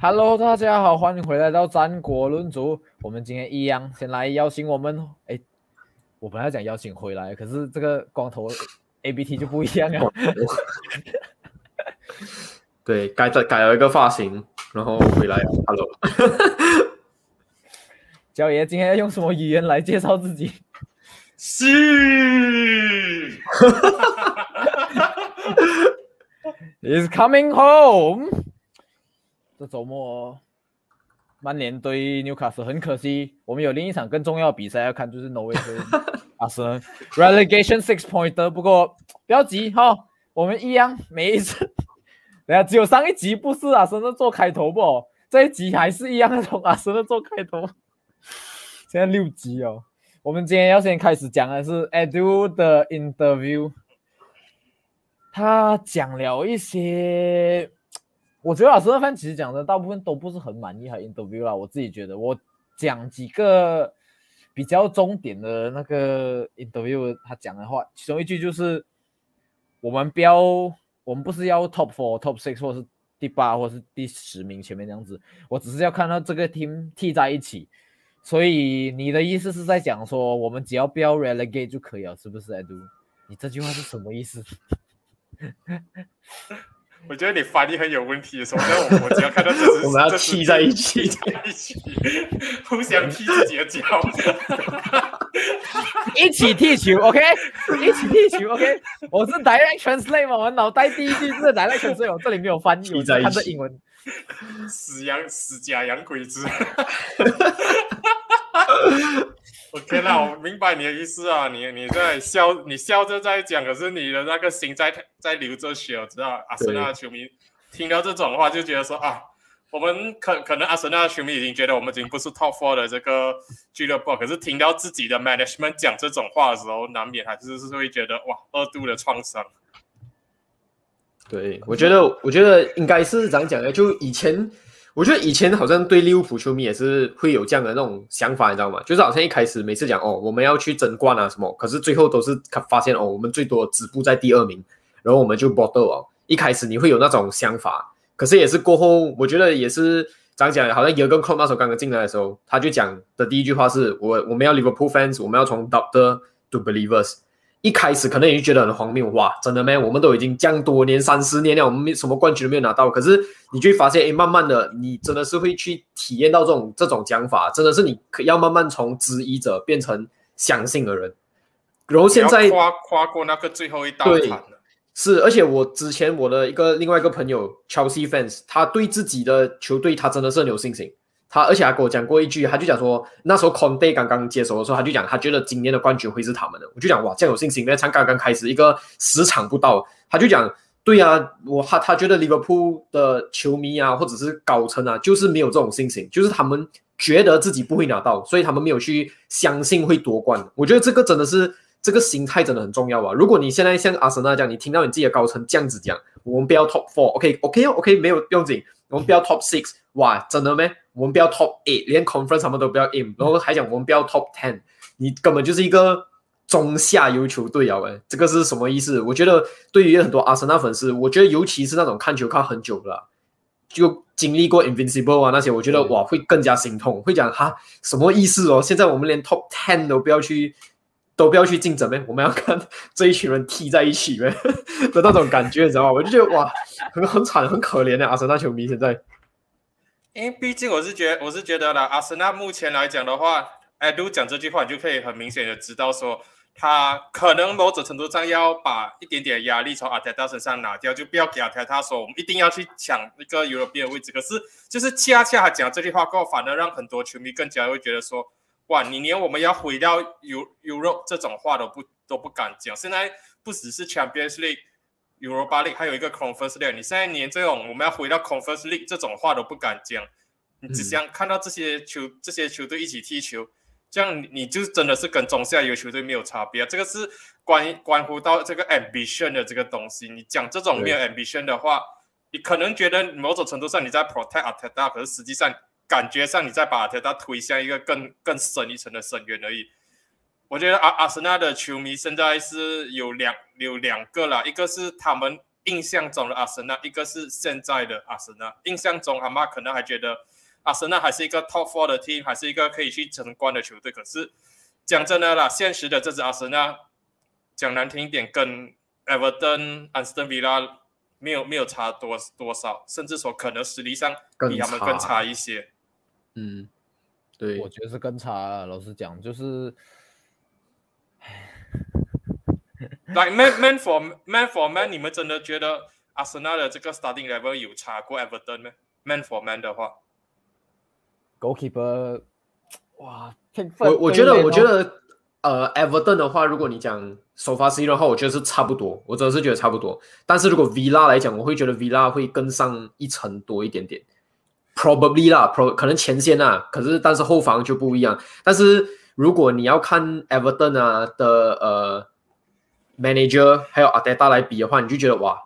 Hello，大家好，欢迎回来到战国论足。我们今天一样，先来邀请我们。哎，我本来想邀请回来，可是这个光头 A B T 就不一样了。对，改了改了一个发型，然后回来。Hello，焦爷今天要用什么语言来介绍自己？是。Is coming home。这周末，曼联对纽卡斯很可惜，我们有另一场更重要的比赛要看，就是挪威对阿森 relegation six point。不过不要急哈，我们一样每一次，等下只有上一集不是阿森的做开头不？这一集还是一样从阿森的做开头。现在六集哦，我们今天要先开始讲的是 Edu 的 interview，他讲了一些。我觉得老师那番其实讲的大部分都不是很满意，还 interview 啦。我自己觉得，我讲几个比较重点的那个 interview，他讲的话，其中一句就是我们标，我们不是要 top four、top six 或是第八或是第十名前面这样子，我只是要看到这个 team 替在一起。所以你的意思是在讲说，我们只要标 relegate 就可以了，是不是？Edu，你这句话是什么意思？我觉得你翻译很有问题，首先我我只要看到这是 我们要踢在一起，在一起，互相踢自己的脚，一起踢球，OK，一起踢球，OK。我是 direct translate 嘛，我脑袋第一句是 direct translate，我这里没有翻译，我看着英文。死洋死假洋鬼子。OK 那我明白你的意思啊，你你在笑，你笑着在讲，可是你的那个心在在流着血，我知道。阿森纳球迷听到这种话就觉得说啊，我们可可能阿森纳球迷已经觉得我们已经不是 Top Four 的这个俱乐部，可是听到自己的 Management 讲这种话的时候，难免还是是会觉得哇，二度的创伤。对，我觉得我觉得应该是怎样讲呢，就以前。我觉得以前好像对利物浦球迷也是会有这样的那种想法，你知道吗？就是好像一开始每次讲哦，我们要去争冠啊什么，可是最后都是发现哦，我们最多止步在第二名，然后我们就 bottle 哦。一开始你会有那种想法，可是也是过后，我觉得也是这样讲。好像有个 c l o 那时候刚刚进来的时候，他就讲的第一句话是我我们要 Liverpool fans，我们要从 doctor to believers。一开始可能也就觉得很荒谬，哇，真的没？我们都已经降多年三十年了，我们什么冠军都没有拿到。可是你就会发现，哎，慢慢的，你真的是会去体验到这种这种讲法，真的是你可要慢慢从质疑者变成相信的人。然后现在跨跨过那个最后一道坎了。是，而且我之前我的一个另外一个朋友 Chelsea fans，他对自己的球队他真的是很有信心。他而且还跟我讲过一句，他就讲说，那时候 Conte 刚刚接手的时候，他就讲他觉得今年的冠军会是他们的。我就讲哇，这样有信心？那才刚刚开始一个十场不到，他就讲对啊，我他他觉得 Liverpool 的球迷啊，或者是高层啊，就是没有这种信心，就是他们觉得自己不会拿到，所以他们没有去相信会夺冠。我觉得这个真的是这个心态真的很重要啊！如果你现在像阿森纳这样，你听到你自己的高层这样子讲，我们不要 Top Four，OK，OK，OK，没有不用紧，我们不要 Top Six，哇，真的没？我们不要 top eight，连 conference 什么都不要 in，然后还讲我们不要 top ten，你根本就是一个中下游球队啊！喂，这个是什么意思？我觉得对于很多阿森纳粉丝，我觉得尤其是那种看球看很久了，就经历过 invincible 啊那些，我觉得哇会更加心痛，会讲哈什么意思哦？现在我们连 top ten 都不要去，都不要去竞争呗？我们要看 这一群人踢在一起呗 的那种感觉，你知道吗？我就觉得哇，很很惨，很可怜的阿森纳球迷现在。因为毕竟我是觉，我是觉得啦，阿森纳目前来讲的话，哎，都讲这句话，你就可以很明显的知道说，他可能某种程度上要把一点点压力从阿泰达身上拿掉，就不要给阿泰达说我们一定要去抢一个 European 的位置。可是就是恰恰讲这句话过后，反而让很多球迷更加会觉得说，哇，你连我们要毁掉 Euro 这种话都不都不敢讲。现在不只是 CHAMPION。Europa League 还有一个 Conference League，你现在连这种我们要回到 Conference League 这种话都不敢讲，你只想看到这些球这些球队一起踢球，这样你就真的是跟中下游球队没有差别。这个是关关乎到这个 ambition 的这个东西。你讲这种没有 ambition 的话，你可能觉得某种程度上你在 protect Ateta，可是实际上感觉上你在把 Ateta 推向一个更更深一层的深渊而已。我觉得阿阿森纳的球迷现在是有两有两个啦，一个是他们印象中的阿森纳，一个是现在的阿森纳。印象中，阿妈可能还觉得阿森纳还是一个 top four 的 team，还是一个可以去争冠的球队。可是讲真的啦，现实的这支阿森纳，讲难听一点，跟 Everton、安斯顿维拉没有没有差多多少，甚至说可能实力上比他们更差一些。嗯，对，我觉得是更差。老实讲，就是。Like man man for man for man，你们真的觉得阿森纳的这个 starting level 有差过 Everton 吗？Man for man 的话，Goalkeeper，哇，我我觉得我觉得呃 Everton 的话，如果你讲首发 C 的话，我觉得是差不多，我真的是觉得差不多。但是如果 Villa 来讲，我会觉得 Villa 会更上一层多一点点，Probably 啦，Pro 可能前线啊，可是但是后防就不一样。但是如果你要看 Everton 啊的呃。manager 还有阿德达来比的话，你就觉得哇，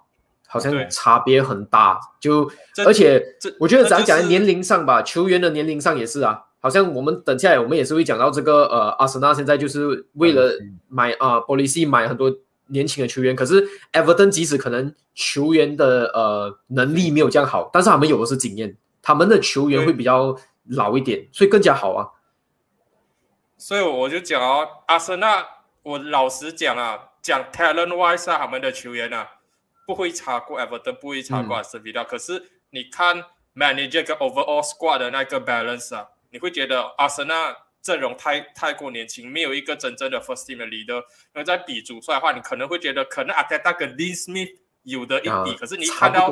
好像差别很大。就而且我觉得咱讲年龄上吧，球员的年龄上也是啊。好像我们等下来我们也是会讲到这个呃，阿森纳现在就是为了买啊，波利西买很多年轻的球员。可是 Everton 即使可能球员的呃能力没有这样好，但是他们有的是经验，他们的球员会比较老一点，所以更加好啊。所以我就讲哦，阿森纳，我老实讲啊。讲 talent wise 啊，他们的球员啊，不会差过 Everton，不会差过阿斯维拉。可是你看 manager 跟 overall squad 的那个 balance 啊，你会觉得阿森纳阵容太太过年轻，没有一个真正的 first team 的 leader。那在比主帅的话，你可能会觉得可能阿泰达跟 Dean Smith 有的一比。可是你一看到，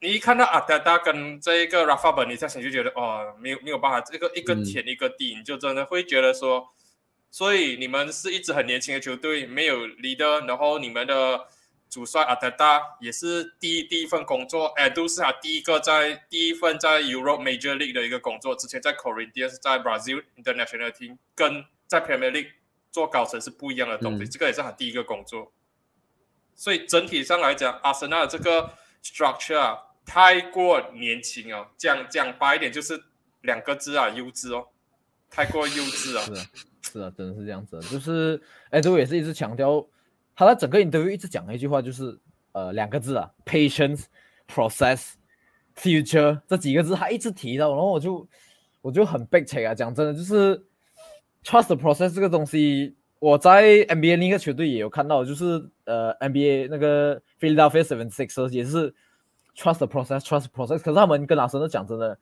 你一看到阿德达跟这一个 Rafa e n i t 就觉得哦，没有没有办法，这个一个天一个地，你就真的会觉得说。所以你们是一支很年轻的球队，没有 leader，然后你们的主帅阿德达也是第一第一份工作，哎，都是他第一个在第一份在 Europe Major League 的一个工作，之前在 Corinthians，在 Brazil International Team，跟在 Premier League 做高层是不一样的东西，这个也是他第一个工作。所以整体上来讲，阿森纳的这个 structure 啊，太过年轻哦，讲讲白一点就是两个字啊，幼稚哦，太过幼稚啊。是啊，是啊真的是这样子，就是哎，这位也是一直强调，他在整个印度一直讲的一句话，就是呃两个字啊，patience process future 这几个字，他一直提到，然后我就我就很悲切啊，讲真的，就是 trust process 这个东西，我在 NBA 另一个球队也有看到，就是呃 NBA 那个 Philadelphia Seven Six 也是 trust the process trust process，可是他们跟阿森纳讲真的，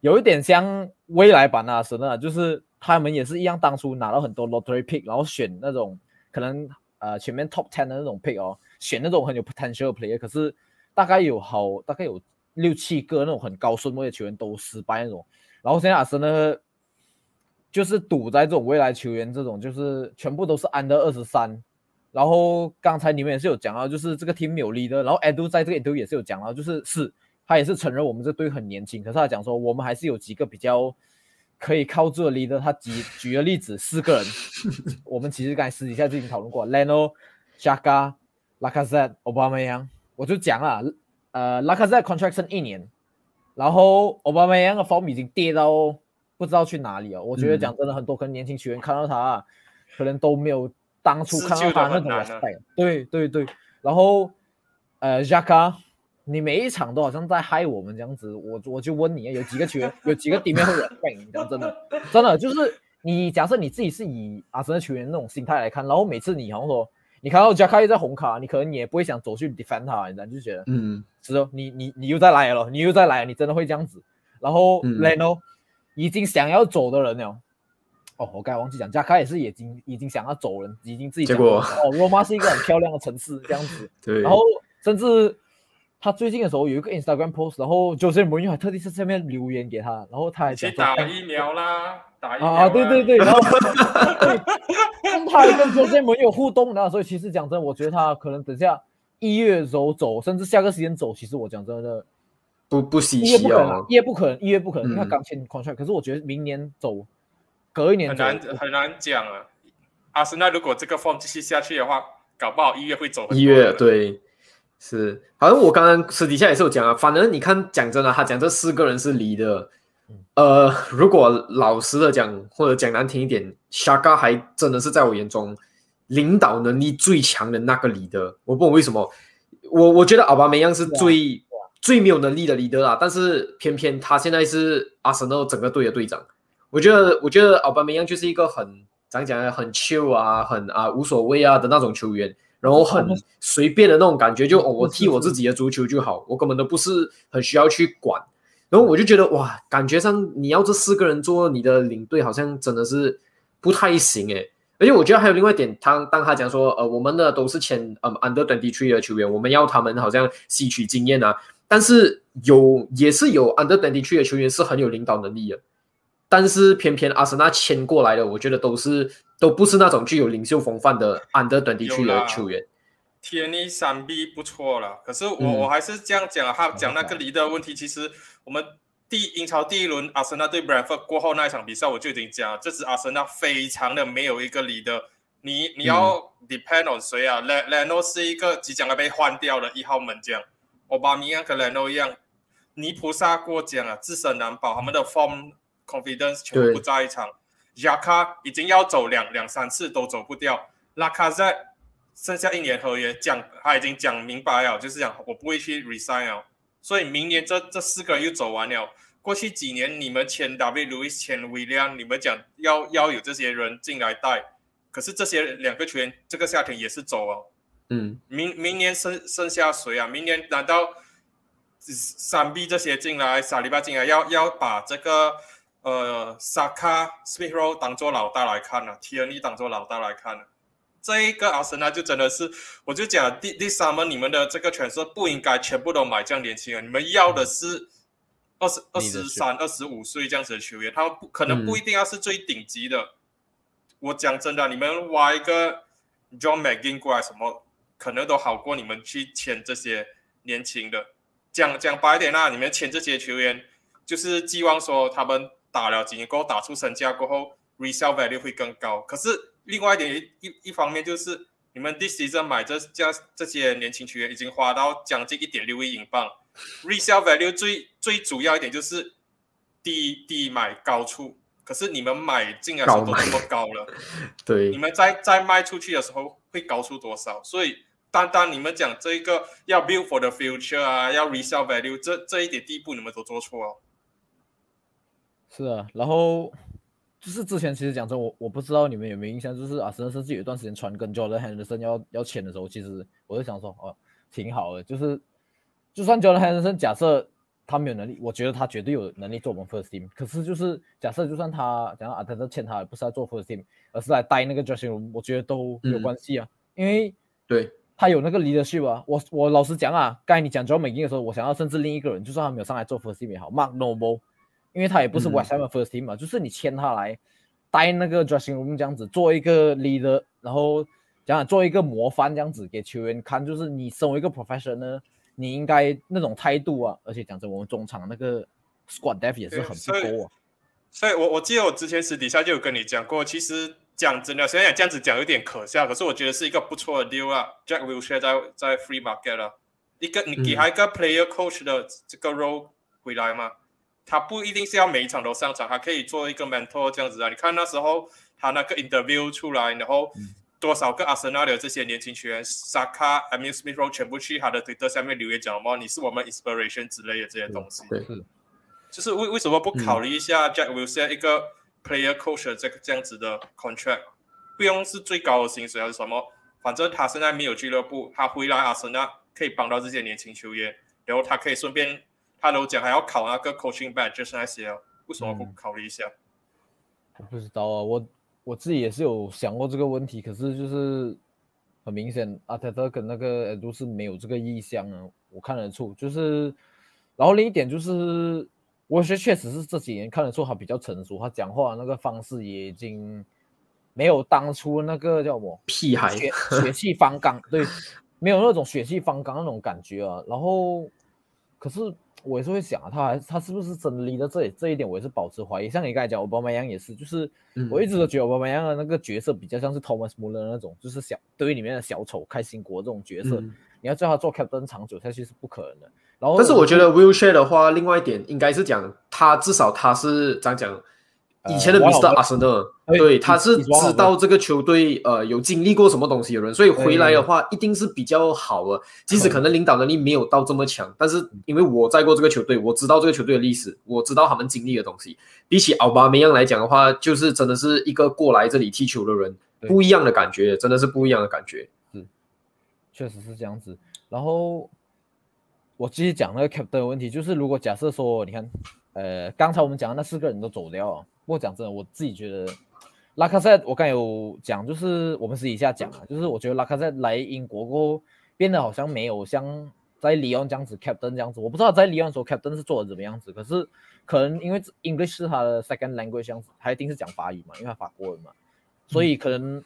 有一点像未来版的阿森纳，就是。他们也是一样，当初拿到很多 lottery pick，然后选那种可能呃前面 top ten 的那种 pick 哦，选那种很有 potential player，可是大概有好大概有六七个那种很高顺位的球员都失败那种。然后现在阿森纳就是赌在这种未来球员这种，就是全部都是 under 二十三。然后刚才你们也是有讲到，就是这个 team 有 leader，然后 Edu 在这个 Edu 也是有讲到，就是是他也是承认我们这队很年轻，可是他讲说我们还是有几个比较。可以靠这里的，他举举个例子，四个人，我们其实刚才私底下就已经讨论过，Leno、Shaka、Lacazette、Obama Yang，我就讲了，呃，Lacazette contraction 一年，然后 Obama Yang 的 form 已经跌到不知道去哪里了。我觉得讲真的，很多可能年轻球员看到他，可能都没有当初看到他那种 respect。对对对，然后呃，Shaka。你每一场都好像在害我们这样子，我我就问你，有几个球员，有几个地面会忍背？你讲真的，真的就是你假设你自己是以阿森纳球员那种心态来看，然后每次你好像说你看到加卡又在红卡，你可能你也不会想走去 defend 他，你知道就觉得嗯，是哦你你你又再来了，你又再来，你真的会这样子。然后 Leno 已经想要走的人了，哦，我刚才忘记讲，加卡也是已经已经想要走人，已经自己结果哦，罗马是一个很漂亮的城市这样子，对，然后甚至。他最近的时候有一个 Instagram post，然后就是某人还特地在下面留言给他，然后他还去打疫苗啦，打疫苗啊，对对对，然后 他还跟周杰伦有互动的，所以其实讲真，我觉得他可能等下一月的时候走，甚至下个时间走，其实我讲真的不不稀奇哦，一月不可能，一月不可能，因为他刚签 contract，可是我觉得明年走，隔一年很难很难讲啊。阿森纳如果这个 form 继续下去的话，搞不好一月会走。一月对。是，好像我刚刚私底下也是有讲啊。反正你看，讲真的，他讲这四个人是离的。呃，如果老实的讲，或者讲难听一点，Shaka 还真的是在我眼中领导能力最强的那个离的。我不懂为什么，我我觉得奥巴梅扬是最最没有能力的 leader 啊，但是偏偏他现在是阿森纳整个队的队长。我觉得，我觉得奥巴梅扬就是一个很怎样讲呢，很 chill 啊，很啊无所谓啊的那种球员，然后很随便的那种感觉，就哦，我踢我自己的足球就好，我根本都不是很需要去管。然后我就觉得哇，感觉上你要这四个人做你的领队，好像真的是不太行诶。而且我觉得还有另外一点，他当他讲说，呃，我们的都是前嗯 under twenty three 的球员，我们要他们好像吸取经验啊。但是有也是有 under twenty three 的球员是很有领导能力的，但是偏偏阿森纳签过来的，我觉得都是都不是那种具有领袖风范的 under twenty three 的球员。天尼三 B 不错了，可是我、嗯。我还是这样讲啊，他讲那个离的问题，其实我们第英超第一轮阿森纳对 Brentford 过后那一场比赛，我就已经讲了，这支阿森纳非常的没有一个离的，你你要 depend on 谁啊？莱莱诺是一个即将要被换掉的一号门将，奥巴米扬跟莱诺一样，泥菩萨过江啊，自身难保，他们的 form confidence 全部不在一场。雅卡已经要走两两三次都走不掉，拉卡在剩下一年合约，讲他已经讲明白了，就是讲我不会去 resign 了，所以明年这这四个人又走完了。过去几年你们签 David Luiz 签 William，你们讲要要有这些人进来带，可是这些两个球员这个夏天也是走了。嗯，明明年剩剩下谁啊？明年难道三 B 这些进来，萨利巴进来，要要把这个呃萨卡、Smith Rowe 当做老大来看呢、啊、？Tierney 当做老大来看呢、啊？这一个阿森纳就真的是，我就讲第第三门你们的这个权色不应该全部都买这样年轻人，你们要的是二十二十三、二十五岁这样子的球员，他们不可能不一定要是最顶级的。我讲真的，你们挖一个 John McGinn 过来，什么可能都好过你们去签这些年轻的。讲讲白一点啦，你们签这些球员，就是寄望说他们打了几年过后，打出身价过后，resale value 会更高。可是另外一点一一方面就是，你们 this season 买这这这些年轻球员已经花到将近一点六亿英镑，resale value 最最主要一点就是低低买高出。可是你们买进来的时候都这么高了，对，你们在在卖出去的时候会高出多少？所以单单你们讲这一个要 build for the future 啊，要 resale value，这这一点第一步你们都做错了。是啊，然后就是之前其实讲真，我我不知道你们有没有印象，就是阿森纳甚至有一段时间传跟 Jordan Henderson 要要签的时候，其实我就想说，哦，挺好的，就是就算 Jordan Henderson 假设他没有能力，我觉得他绝对有能力做我们 first team。可是就是假设就算他讲阿特特签他，不是来做 first team，而是来带那个 dressing room，我觉得都没有关系啊，因为对他有那个 leadership 啊。我我老实讲啊，刚才你讲 John McGinn 的时候，我想要甚至另一个人，就算他没有上来做 first team 也好，Mark Noble，因为他也不是嗯 West Ham 的 first team 嘛，就是你签他来带那个 dressing room 这样子，做一个 leader，然后讲讲做一个模范这样子给球员看，就是你身为一个 professional。你应该那种态度啊，而且讲真，我们中场那个 squad depth 也是很不够啊。所以我我记得我之前私底下就有跟你讲过，其实讲真的，虽然这样子讲有点可笑，可是我觉得是一个不错的 deal 啊。Jack Wilshere 在在 free market 了，一个你给他一个 player coach 的这个 role 回来嘛，他不一定是要每一场都上场，他可以做一个 mentor 这样子啊。你看那时候他那个 interview 出来，然后。嗯多少个阿森纳的这些年轻球员，萨卡、a m i Smith Rowe 全部去他的推特下面留言讲嘛，你是我们 inspiration 之类的这些东西。对，就是为为什么不考虑一下 Jack Wilshere 一个 player coach 这个这样子的 contract，不用是最高的薪水还是什么，反正他现在没有俱乐部，他回来阿森纳可以帮到这些年轻球员，然后他可以顺便，他都讲还要考那个 coaching badge 就是那些，为什么不考虑一下？我不知道啊，我。我自己也是有想过这个问题，可是就是很明显，阿泰特跟那个都是没有这个意向啊，我看得出。就是，然后另一点就是，我觉得确实是这几年看得出他比较成熟，他讲话那个方式也已经没有当初那个叫什么屁孩血血气方刚，对，没有那种血气方刚那种感觉啊。然后，可是。我也是会想啊，他还他是不是真离的这里这一点，我也是保持怀疑。像你刚才讲，奥巴马样也是，就是、嗯、我一直都觉得奥巴马样的那个角色比较像是 Thomas Muller 那种，就是小队里面的小丑开心果这种角色。嗯、你要叫他做 captain 长久下去是不可能的。然后，但是我觉得 Will Share 的话，另外一点应该是讲他至少他是怎样讲，以前的呃 Mr. 阿森纳对对，他是知道这个球队呃有经历过什么东西的人，所以回来的话一定是比较好的。即使可能领导能力没有到这么强，但是因为我在过这个球队，我知道这个球队的历史，我知道他们经历的东西。比起奥巴梅扬来讲的话，就是真的是一个过来这里踢球的人，不一样的感觉，真的是不一样的感觉。确实是这样子。然后我继续讲那个 captain 的问题，就是如果假设说，你看，呃，刚才我们讲的那四个人都走掉了，不过讲真的，我自己觉得拉卡塞，我刚有讲，就是我们私底下讲啊，就是我觉得拉卡塞来英国过后，变得好像没有像在里昂这样子 captain 这样子，我不知道在里昂时候 captain 是做的怎么样子，可是可能因为 English 是他的 second language 这样子，他一定是讲法语嘛，因为他法国人嘛，所以可能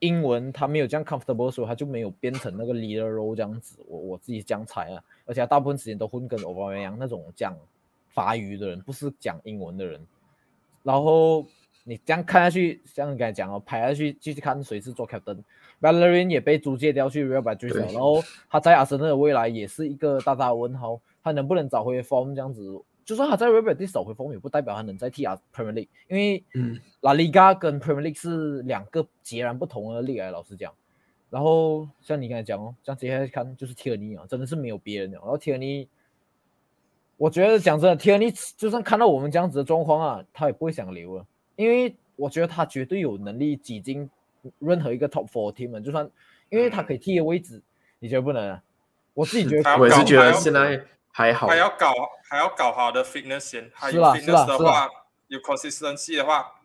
英文他没有这样 comfortable，的时候他就没有变成那个 leader role 这样子。我我自己这样猜啊，而且他大部分时间都混跟欧巴梅扬那种讲法语的人，不是讲英文的人。然后你这样看下去，像你刚才讲哦，排下去继续看谁是做 captain。Valerian 也被租借掉去 Real Madrid 了，然后他在阿森纳的未来也是一个大大的问号，他能不能找回 form 这样子？就算他在 Real Madrid 找回 form，也不代表他能再踢啊 Premier League，因为嗯 La Liga 跟 Premier League 是两个截然不同的 league 来，老实讲。然后像你刚才讲哦，这样接下来看就是贴尔尼啊，真的是没有别人了。然后贴尔尼，我觉得讲真的，，T N E 就算看到我们这样子的状况啊，他也不会想留了，因为我觉得他绝对有能力挤进任何一个 Top Four team 就算因为他可以踢的位置，你觉得不能啊？我自己觉得他要我也是觉得搞还要现在还好还。要搞还要搞好的 fitness 先，还有 fitness 的话，有 consistency 的话，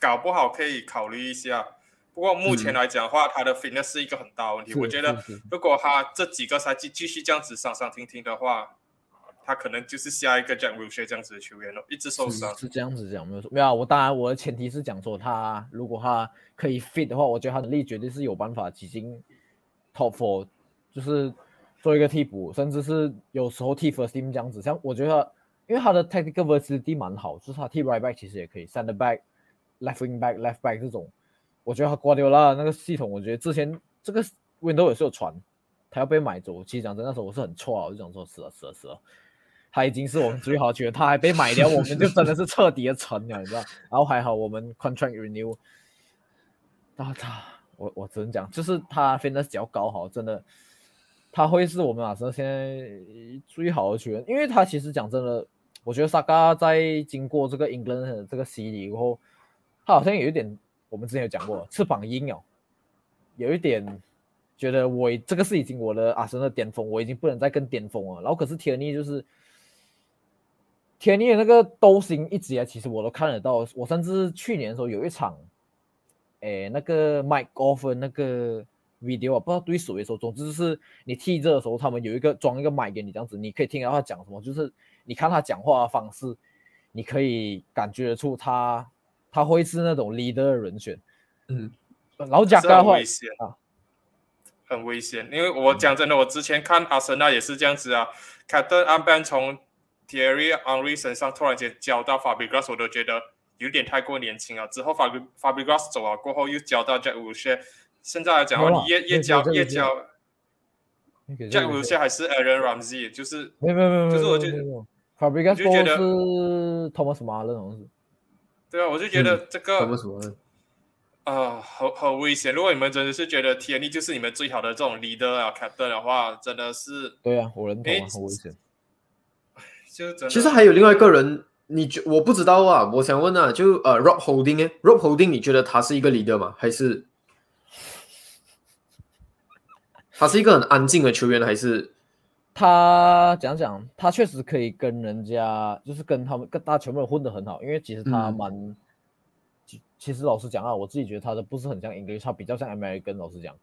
搞不好可以考虑一下。不过目前嗯来讲的话，他的 fitness 是一个很大的问题。我觉得如果他这几个赛季继续这样子上上停停的话，他可能就是下一个 Jack Wilshere 这样子的球员了，一直受伤。是这样子讲没有错，没有啊。我当然我的前提是讲说他如果他可以 fit 的话，我觉得他能力绝对是有办法挤进 top four，就是做一个替补，甚至是有时候替 first team 这样子。像我觉得，因为他的 technical versatility 蛮好，就是他替 right back 其实也可以，center back、left wing back、left back 这种，我觉得他瓜迪奥拉那个系统，我觉得之前这个 window 也是有传，他要被买走。其实讲真，那时候我是很错啊，我就想说是啊是啊是啊。他已经是我们最好的球员，他还被买掉，我们就真的是彻底的沉了，你知道？然后还好我们 contract renew，他他我我只能讲，就是他 fitness 比较高好，真的，他会是我们阿森纳现在最好的球员，因为他其实讲真的，我觉得萨嘎在经过这个 England 的这个洗礼过后，他好像有一点，我们之前有讲过翅膀硬哦，有一点觉得我这个是已经我的阿森纳巅峰，我已经不能再更巅峰了。然后可是铁尼就是铁尼的那个斗心一直以来，其实我都看得到。我甚至去年的时候有一场，诶，那个 Mike Off 那个 video 啊，不知道对谁的时候，总之就是你踢这的时候，他们有一个装一个麦给你这样子，你可以听到他讲什么，就是你看他讲话的方式，你可以感觉得出他他会是那种 leader 的人选。嗯，然后加是盖的话很危险啊，很危险。因为我讲真的，我之前看阿森纳也是这样子啊 m b a n 从 Thierry Henry 身上突然间交到 Fabregas，我都觉得有点太过年轻了。之后 Fab Fabregas 走了过后，又交到 Jack Wilshere，现在来讲的话，你越越交越交 Jack Wilshere 还是 Aaron Ramsey，就是没有没有没有，就是我觉得 Fabregas 就觉得是 Thomas Muller 好像是。对啊，我就觉得这个？啊，很很危险。如果你们真的是觉得 t n 就是你们最好的这种 leader 啊 captain 的话，真的是对啊，我认同啊，很危险。其实还有另外一个人，你觉我不知道啊，我想问啊，就呃 Rob Holding 哎，Rob Holding，你觉得他是一个 leader 吗？还是？他是一个很安静的球员，还是？他讲讲，他确实可以跟人家，就是跟他们跟大家全部人混得很好，因为其实他嗯。蛮，其其实老实讲啊，我自己觉得他的不是很像 English，他比较像 American，老实讲，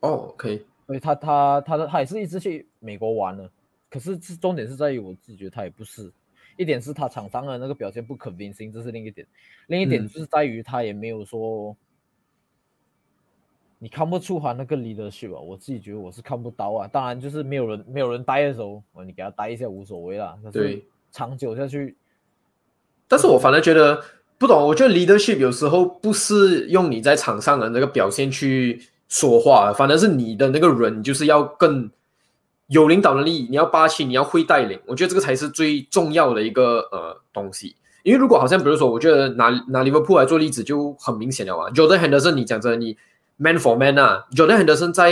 哦可以所以他他他的他也是一直去美国玩的，可是是重点是在于我自己觉得他也不是，一点是他场上的那个表现不 convincing，这是另一点，另一点嗯就是在于他也没有说。你看不出他那个 leadership 啊，我自己觉得我是看不到啊。当然，就是没有人没有人待的时候，哦你给他待一下无所谓啦。可是对长久下去，但是我反而觉得不懂，我觉得 leadership 有时候不是用你在场上的那个表现去说话，反而是你的那个人就是要更有领导能力，你要霸气，你要会带领，我觉得这个才是最重要的一个呃东西。因为如果好像比如说，我觉得拿拿利物浦来做例子就很明显了嘛。Jordan Henderson，你讲真的，你 man for man 啊，Jordan Henderson 在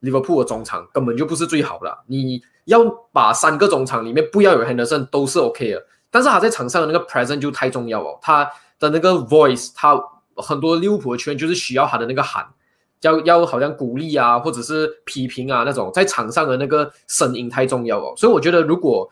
利物浦的中场根本就不是最好的。你要把三个中场里面不要有 Henderson 都是 OK 的，但是他在场上的那个 present 就太重要哦。他的那个 voice，他很多利物浦的球员就是需要他的那个喊，要要好像鼓励啊，或者是批评啊那种，在场上的那个声音太重要哦。所以我觉得如果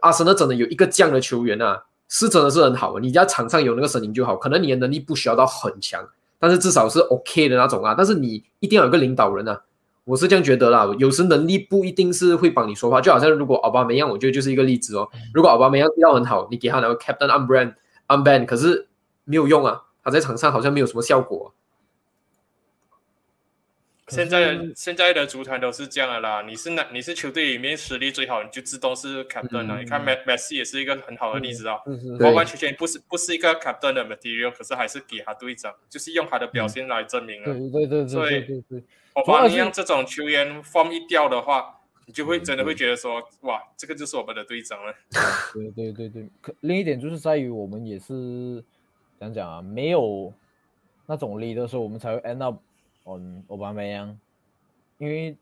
阿森纳真的有一个这样的球员啊。是真的是很好，你在场上有那个声音就好。可能你的能力不需要到很强，但是至少是 OK 的那种啊。但是你一定要有个领导人啊，我是这样觉得啦。有时能力不一定是会帮你说话，就好像如果奥巴梅扬，我觉得就是一个例子哦。如果奥巴梅扬要很好，你给他那个 Captain Unbrand Unban，可是没有用啊，他在场上好像没有什么效果。现在现在的足坛都是这样的啦，你是哪你是球队里面实力最好，你就自动是 captain 了。你看 Messi 也是一个很好的例子啊，完完全全不是不是一个 captain 的 material，可是还是给他队长，就是用他的表现来证明了。对对对对对对。我发现这种球员 form 一掉的话，你就会真的会觉得说，哇，这个就是我们的队长了。对对对对，可另一点就是在于我们也是讲讲啊，没有那种力的时候，我们才会 end up。嗯，奥巴梅扬，因为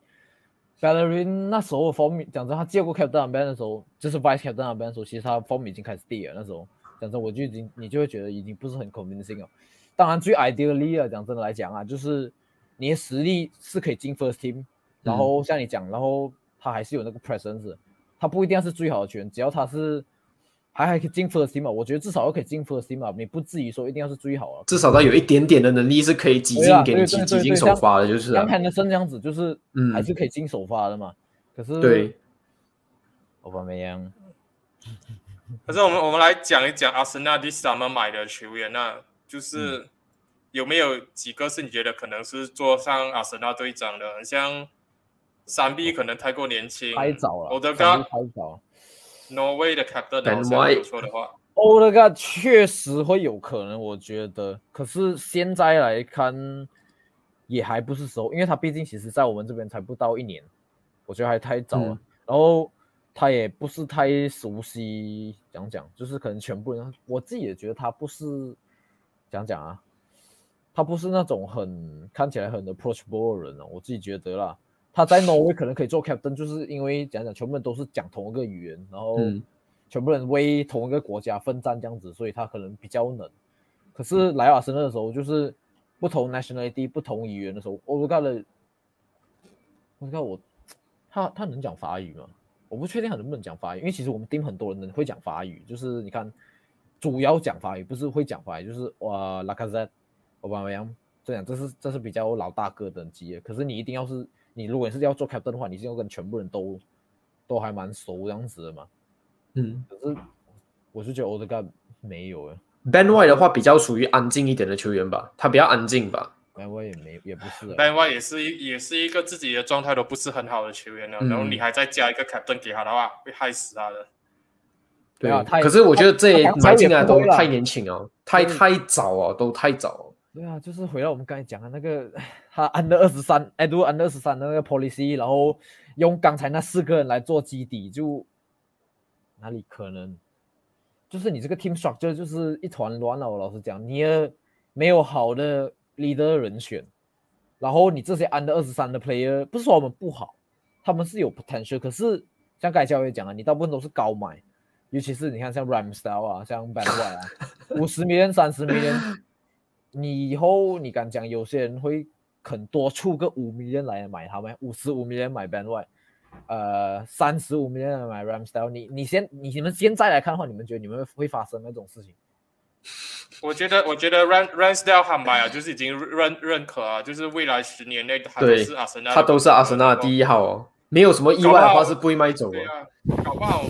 b a l l e r i n 那时候 form 讲真，他接过 Captain b a n 的时候，就是 Vice Captain b a n 的时候，其实他 form 已经开始跌了。那时候讲真，我就已经你就会觉得已经不是很 convincing 了。当然，最 ideally 讲真的来讲啊，就是你的实力是可以进 First Team，然后像你讲，然后他还是有那个 presence，他不一定要是最好的球员，只要他是。还还可以进 first team 嘛？我觉得至少要可以进 first team 嘛，你不至于说一定要是最好了。至少他有一点点的能力是可以挤进给你挤挤进首发的，就是刚才的森这样子，就是嗯，还是可以进首发的嘛。可是对，我巴梅扬。可是我们我们来讲一讲阿森纳第三轮买的球员，那就是有没有几个是你觉得可能是做上阿森纳队长的？像三 B 可能太过年轻，太早了。我的哥，太早。挪威的 captain，没错的话，欧德加确实会有可能，我觉得。可是现在来看，也还不是时候，因为他毕竟其实在我们这边才不到一年，我觉得还太早了。然后他也不是太熟悉，讲讲就是可能全部人，我自己也觉得他不是讲讲啊，他不是那种很看起来很 approachable 的人哦，我自己觉得啦。他在挪威可能可以做 captain，就是因为讲讲全部人都是讲同一个语言，然后全部人为同一个国家奋战这样子，所以他可能比较能。可是莱瓦森的时候，就是不同 nationality、不同语言的时候，我看了，我看我他他能讲法语吗？我不确定他能不能讲法语，因为其实我们丁很多人能会讲法语，就是你看主要讲法语不是会讲法语，就是哇拉卡塞、奥巴马扬这样，这是这是比较老大哥等级的。可是你一定要是。你如果是要做 captain 的话，你是要跟全部人都都还蛮熟这样子的嘛？嗯，可是我是觉得 o d g a 没有诶。Ben White 的话比较属于安静一点的球员吧，他比较安静吧。Ben White 也没也不是，Ben White 也是一也是一个自己的状态都不是很好的球员呢。然后你还再加一个 captain 给他的话，会害死他的。对啊，可是我觉得这买进来都太年轻哦，太太早哦，都太早。对啊，就是回到我们刚才讲的那个，他安的二十三，哎，都安的二十三的那个 policy，然后用刚才那四个人来做基底，就哪里可能？就是你这个 team structure 就是一团乱了。我老实讲，你也没有好的 leader 人选，然后你这些安的二十三的 player，不是说我们不好，他们是有 potential，可是像刚才教练讲啊，你大部分都是高买，尤其是你看像 Ramsdale 啊，像 Ben White 啊，五十 million、三十 million。你以后你敢讲，有些人会肯多出个五 million 来买他们，五十五 million 买 Ben White，呃，三十五 million 买 Ramsdale。你你先你你们现在来看的话，你们觉得你们会发生那种事情？我觉得我觉得 Ram Ramsdale 他买啊，就是已经认认可啊，就是未来十年内他都是阿森纳，他都是阿森纳第一号哦，没有什么意外的话是不会卖走的。搞不好。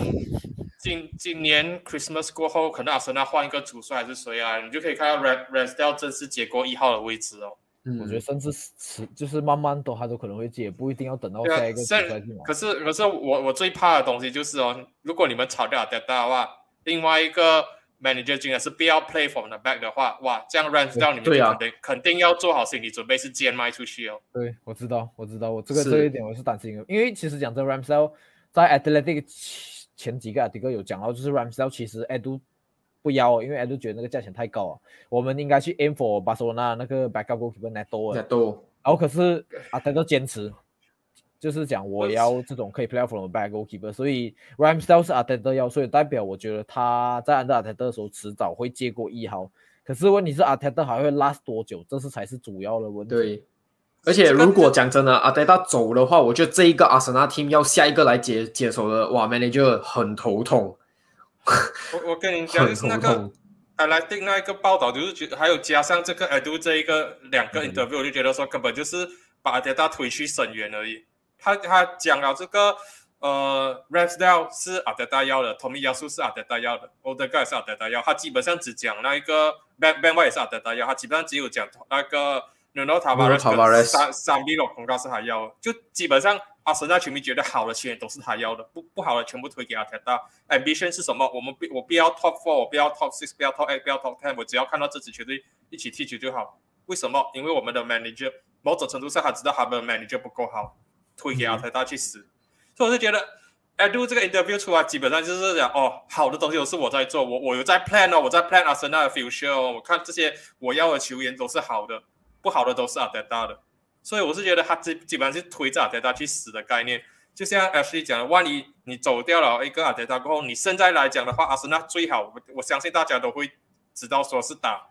今今年 Christmas 过后，可能阿森纳换一个主帅还是谁啊？你就可以看到 Red Redstyle 正式接过一号的位置哦。嗯，我觉得甚至是就是慢慢都他都可能会接，不一定要等到下一个主帅进来。可是可是我我最怕的东西就是哦，如果你们炒掉 d 的话，另外一个 manager 竟然是不要 play from the back 的话，哇，这样 Redstyle 你们就肯定肯定要做好心理准备是贱卖出去哦。对，我知道我知道，我这个这一点我是担心的，因为其实讲真 Redstyle 在 Athletic。前几个啊，迪哥有讲到，就是 Ramsdale 其实 Edu 不要，因为 Edu 觉得那个价钱太高啊，我们应该去 aim for 巴塞罗那那个 backup goalkeeper Neto 那都然后可是阿泰都坚持，就是讲我要这种可以 play from the back goalkeeper，所以 Ramsdale 是阿泰的要，所以代表我觉得他在安德阿泰的时候迟早会接过一号。可是问题是阿泰德还会 last 多久，这是才是主要的问题。对，而且如果讲真的，阿德达走的话，我觉得这一个阿森纳 team 要下一个来接接手的，哇，manager 很头痛。我我跟你讲，就是那个。来定那一个报道，就是觉还有加上这个 Edu 这一个两个 interview，我就觉得说根本就是把阿德达推去深渊而已。他他讲了这个呃 r a s d a l e 是阿德达要的，Tommy 亚苏是阿德达要的，Odegaard 是阿德达要。他基本上只讲那一个 Ben Ben White 也是阿德达要，他基本上只有讲那个 Nuno Tavares 三三 B 罗空高是他要，就基本上。阿森纳球迷觉得好的球员都是他要的，不不好的全部推给阿泰达。Ambition 是什么？我们不，我不要 Top Four，我不要 Top Six，不要 Top Eight，不要 Top Ten，我只要看到这支球队一起踢球就好。为什么？因为我们的 Manager 某种程度上他知道他们的 Manager 不够好，推给阿泰达去死。所以我就觉得，Adu 这个 Interview 出来，基本上就是讲哦，好的东西都是我在做，我我有在 Plan 哦，我在 Plan 阿森纳的 Future 哦，我看这些我要的球员都是好的，不好的都是阿德达的。所以我是觉得他基基本上是推着阿德达去死的概念。就像 Ashley 讲的，万一你走掉了一个阿德达过后，你现在来讲的话，阿森纳最好，我我相信大家都会知道，说是打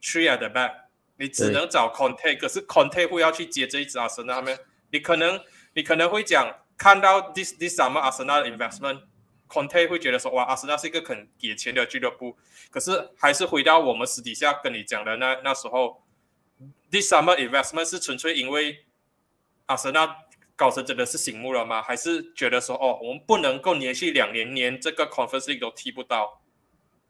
Three at the back，你只能找 Conte，可是 Conte 会要去接这一支阿森纳吗？你可能你可能会讲，看到 this this summer 阿森纳的 investment，Conte 会觉得说，哇，阿森纳是一个肯给钱的俱乐部，可是还是回到我们私底下跟你讲的那那时候，this summer investment 是纯粹因为阿森纳。高层真的是醒目了吗？还是觉得说哦，我们不能够连续两年连这个 Conference League 都踢不到，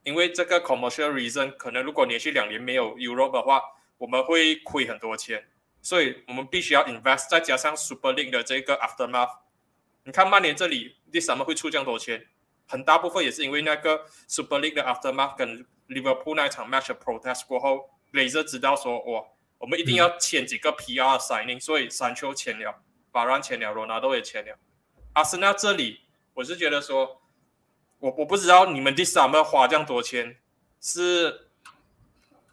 因为这个 commercial reason，可能如果连续两年没有 Europe 的话，我们会亏很多钱，所以我们必须要 invest，再加上 Super League 的这个 aftermath。你看曼联这里为什么会出这样多钱？很大部分也是因为那个 Super League 的 aftermath 跟 Liverpool 那一场 match protest 过后，雷泽知道说哇，我们一定要签几个 PR signing，所以三球签了。法兰签了，罗纳多也签了。阿森纳这里，我是觉得说，我我不知道你们第三个花这样多钱，是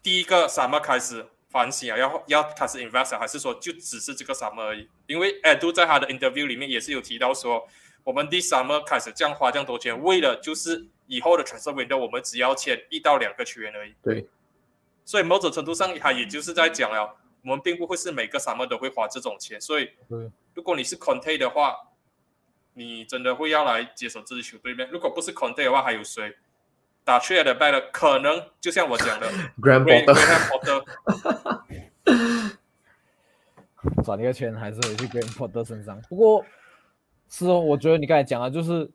第一个什么开始反省啊？要要开始 invest，还是说就只是这个什么而已？因为 Edu 在他的 interview 里面也是有提到说，我们第三个开始这样花这样多钱，为了就是以后的 transfer window，我们只要签一到两个球员而已。对。所以某种程度上，他也就是在讲了，我们并不会是每个 summer 都会花这种钱，所以。如果你是 Conte 的话，你真的会要来接手这支球队吗？如果不是 Conte 的话，还有谁打出来的 b a 可能就像我讲的 Graham Potter，转一个圈还是回去 Grand Potter 身上。不过，是哦，我觉得你刚才讲的，就是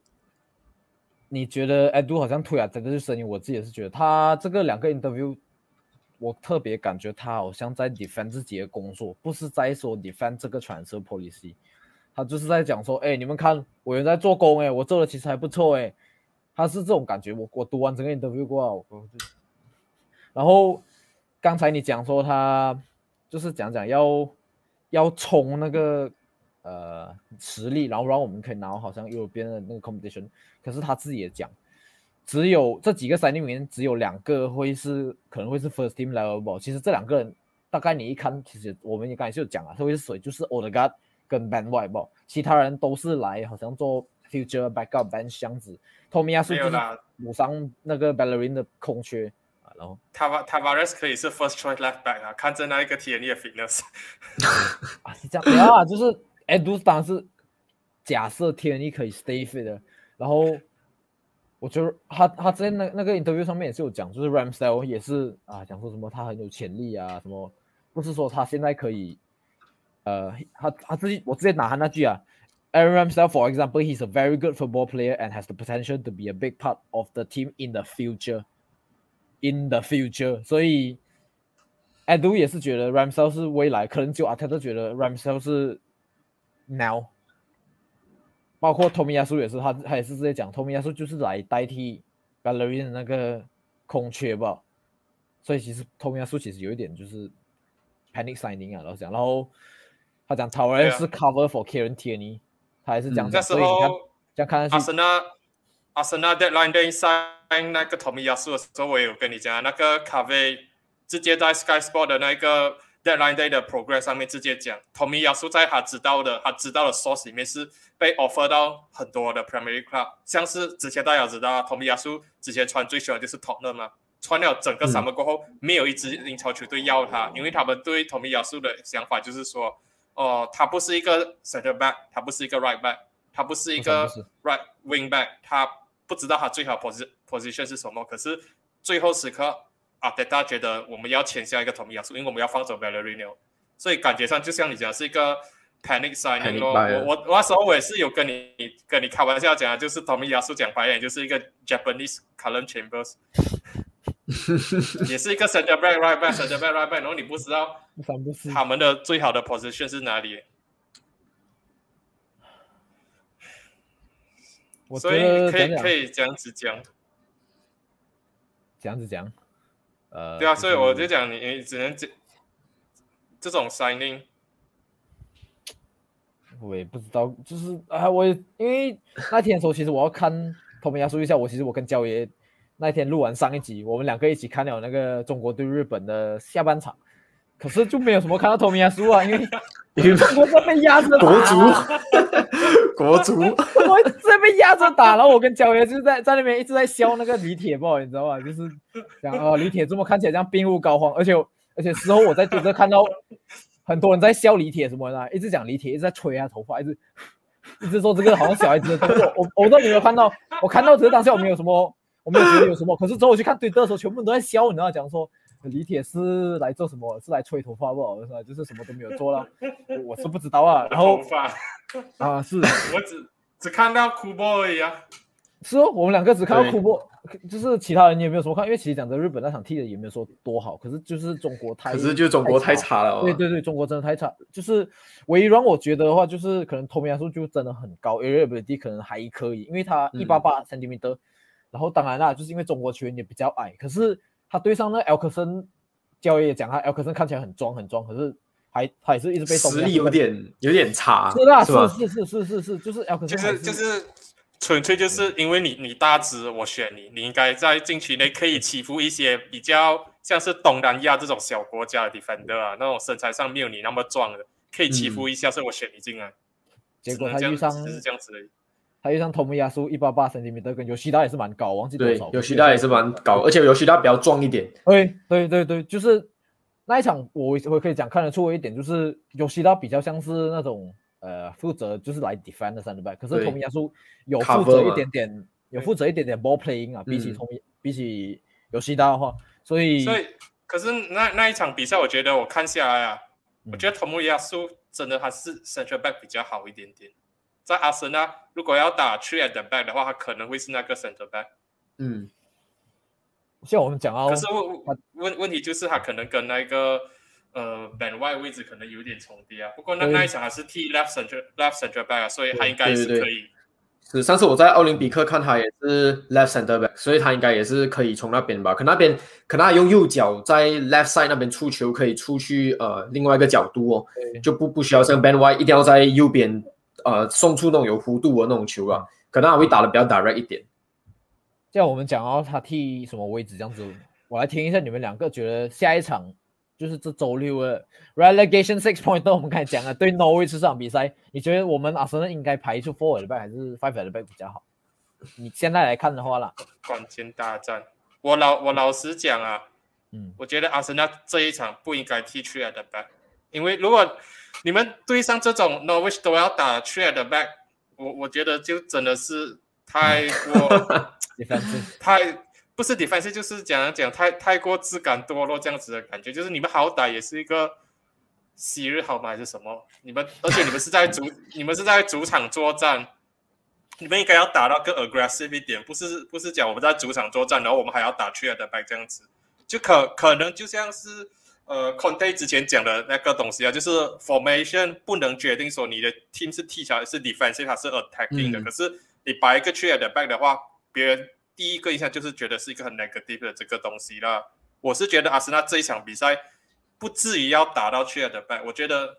你觉得 Edu 好像推啊，真的是声音，我自己也是觉得他这个两个 interview。我特别感觉他好像在 defend 自己的工作，不是在说 defend 这个 transfer policy，他就是在讲说，哎，你们看我在做工，哎，我做的其实还不错，哎，他是这种感觉。我我读完整个 interview 过后，然后刚才你讲说他就是讲讲要要冲那个呃实力，然后让我们可以拿好像右边的那个 competition，可是他自己也讲。只有这几个三里面，只有两个会是可能会是 first team level。其实这两个人，大概你一看，其实我们也刚才就讲了，特别是谁？就是 Odegaard 跟 Ben White 其他人都是来好像做 future backup Ben 箱子。Tommy 是补上那个 Ballerin 的空缺啊。然后 Tavares 可以是 first choice left back 啊，看着那一个 T N E 的 fitness 啊，是这样。没有啊，就是 Edu 当然是假设 T N E 可以 stay fit 的，然后。我觉得他他在那那个 interview 上面也是有讲，就是 Ramsdale 也是啊，讲说什么他很有潜力啊，什么不是说他现在可以，呃，他他自己我直接拿他那句啊，Aaron Ramsdale for example he's a very good football player and has the potential to be a big part of the team in the future，in the future，所以 Edu 也是觉得 Ramsdale 是未来，可能就阿泰都觉得 Ramsdale 是 now。包括托米亚苏也是，他他也是直接讲，托米亚苏就是来代替 Gallery 的那个空缺吧。所以其实托米亚苏其实有一点就是 panic signing 啊，然后讲。然后他讲 Tower 是 cover for Karen Tierney，他还是讲，所以你看这样看阿森纳阿森纳 deadline day sign 那个 Tommy Yasu 的时候，我有跟你讲，那个卡威直接在 Sky Sport 的那个 deadline day 的 Progress 上面直接讲，Tommy Yasu 在他知道的他知道的 source 里面是被 offer 到很多的 Premier League club，像是之前大家知道 Tommy Yasu 之前穿最喜欢就是 Tottenham 嘛，穿了整个 summer 过后，没有一支英超球队要他，因为他们对 Tommy Yasu 的想法就是说，哦，他不是一个 center back，他不是一个 right back，他不是一个 right wing back，他不知道他最好 position position 是什么，可是最后时刻啊！大家觉得我们要签下一个同意啊，因为我们要放走 Valerio，所以感觉上就像你讲是一个 panic signing 咯。我我那时候我也是有跟你跟你开玩笑讲，就是同意亚苏讲白眼就是一个 Japanese c o l o n Chambers，也是一个 center back right back center back right back，然后你不知道他们的最好的 position 是哪里。所以可以可以这样子讲，这样子讲。呃，对啊，所以我就讲你你只能这这种 signing，我也不知道，就是啊，我因为那天的时候，其实我要看，同们家说一下，我其实我跟焦爷那天录完上一集，我们两个一起看了那个中国对日本的下半场，可是就没有什么看到托米亚输啊，因为因为中国被压着国足。国足，我直接被压着打，然后我跟焦爷就在在那边一直在笑那个李铁豹，你知道吧？就是讲哦，李铁这么看起来像病入膏肓，而且而且事后我在就是看到很多人在笑李铁什么的，一直讲李铁，一直在吹他头发，一直一直说这个好像小孩子的动作。我我都没有看到，我看到只是当下我没有什么，我没有觉得有什么。可是之后我去看对的时候，全部人都在笑，你知道讲说。李铁是来做什么？是来吹头发不？是吧？就是什么都没有做了，我是不知道啊。然后啊，是 我只只看到哭波而已啊。是哦，我们两个只看到哭波，就是其他人也没有什么看。因为其实讲真，日本那场踢的也没有说多好，可是就是中国太，可是就中国太差了。对对对，中国真的太差。就是唯一让我觉得的话，就是可能托米亚数就真的很高 b i l t y 可能还可以，因为他一八八 centimeter。然后当然啦，就是因为中国球员也比较矮，可是。他对上那埃克森，教练也讲他埃克森看起来很装很装，可是还他也是一直被实力有点有点差，是啊，是是是是是是，就是埃克森就是就是纯粹就是因为你你大只，我选你，你应该在禁区内可以欺负一些比较像是东南亚这种小国家的 defender 啊，那种身材上没有你那么壮的，可以欺负一下，所以我选你进来。结果他遇上是这样子的。他就像托米亚苏一八八厘米的，跟尤西达也是蛮高，忘记多少。对，尤西达也是蛮高，而且尤西达比较壮一点。对对对对，就是那一场，我我可以讲看得出一点，就是尤西达比较像是那种呃负责就是来 defend 的 center back，可是托米亚苏有负责一点点，有负责一点点 ball playing 啊，比起托米比起尤西达的话，所以所以可是那那一场比赛，我觉得我看下来啊，我觉得托米亚苏真的还是 center back 比较好一点点。在阿森纳，如果要打 three at the back 的话，他可能会是那个 center back。嗯，像我们讲啊，可是问问问题就是他可能跟那个呃 Ben White 位置可能有点重叠啊。不过那那一场还是踢 left center left center back，所以他应该是可以。是上次我在奥林匹克看他也是 left center back，所以他应该也是可以从那边吧？可那边可能他用右脚在 left side 那边出球，可以出去呃另外一个角度哦，就不不需要像 Ben White 一定要在右边。呃，送出那种有弧度的那种球啊，可能还会打的比较 direct 一点。像我们讲到他踢什么位置这样子，我来听一下你们两个觉得下一场就是这周六的 relegation six point，我们刚才讲了对 Norwich 这场比赛，你觉得我们阿森纳应该排出 four at back 还是 five at back 比较好？你现在来看的话啦，关键大战，我老我老实讲啊，嗯，我觉得阿森纳这一场不应该踢 three at back，因为如果你们对上这种 Norwich 都要打 trade back，我我觉得就真的是太过 太不是 defense，就是讲讲太太过自甘堕落这样子的感觉。就是你们好歹也是一个昔日好吗还是什么？你们而且你们是在主你们是在主场作战，你们应该要打到更 aggressive 一点，不是不是讲我们在主场作战，然后我们还要打 trade back 这样子，就可可能就像是。呃，Conte 之前讲的那个东西啊，就是 formation 不能决定说你的 team 是踢起来是 defensive 还是 attacking 的。可是你摆一个 trade back 的话，别人第一个印象就是觉得是一个很 negative 的这个东西啦。我是觉得阿森纳这一场比赛不至于要打到 trade back。我觉得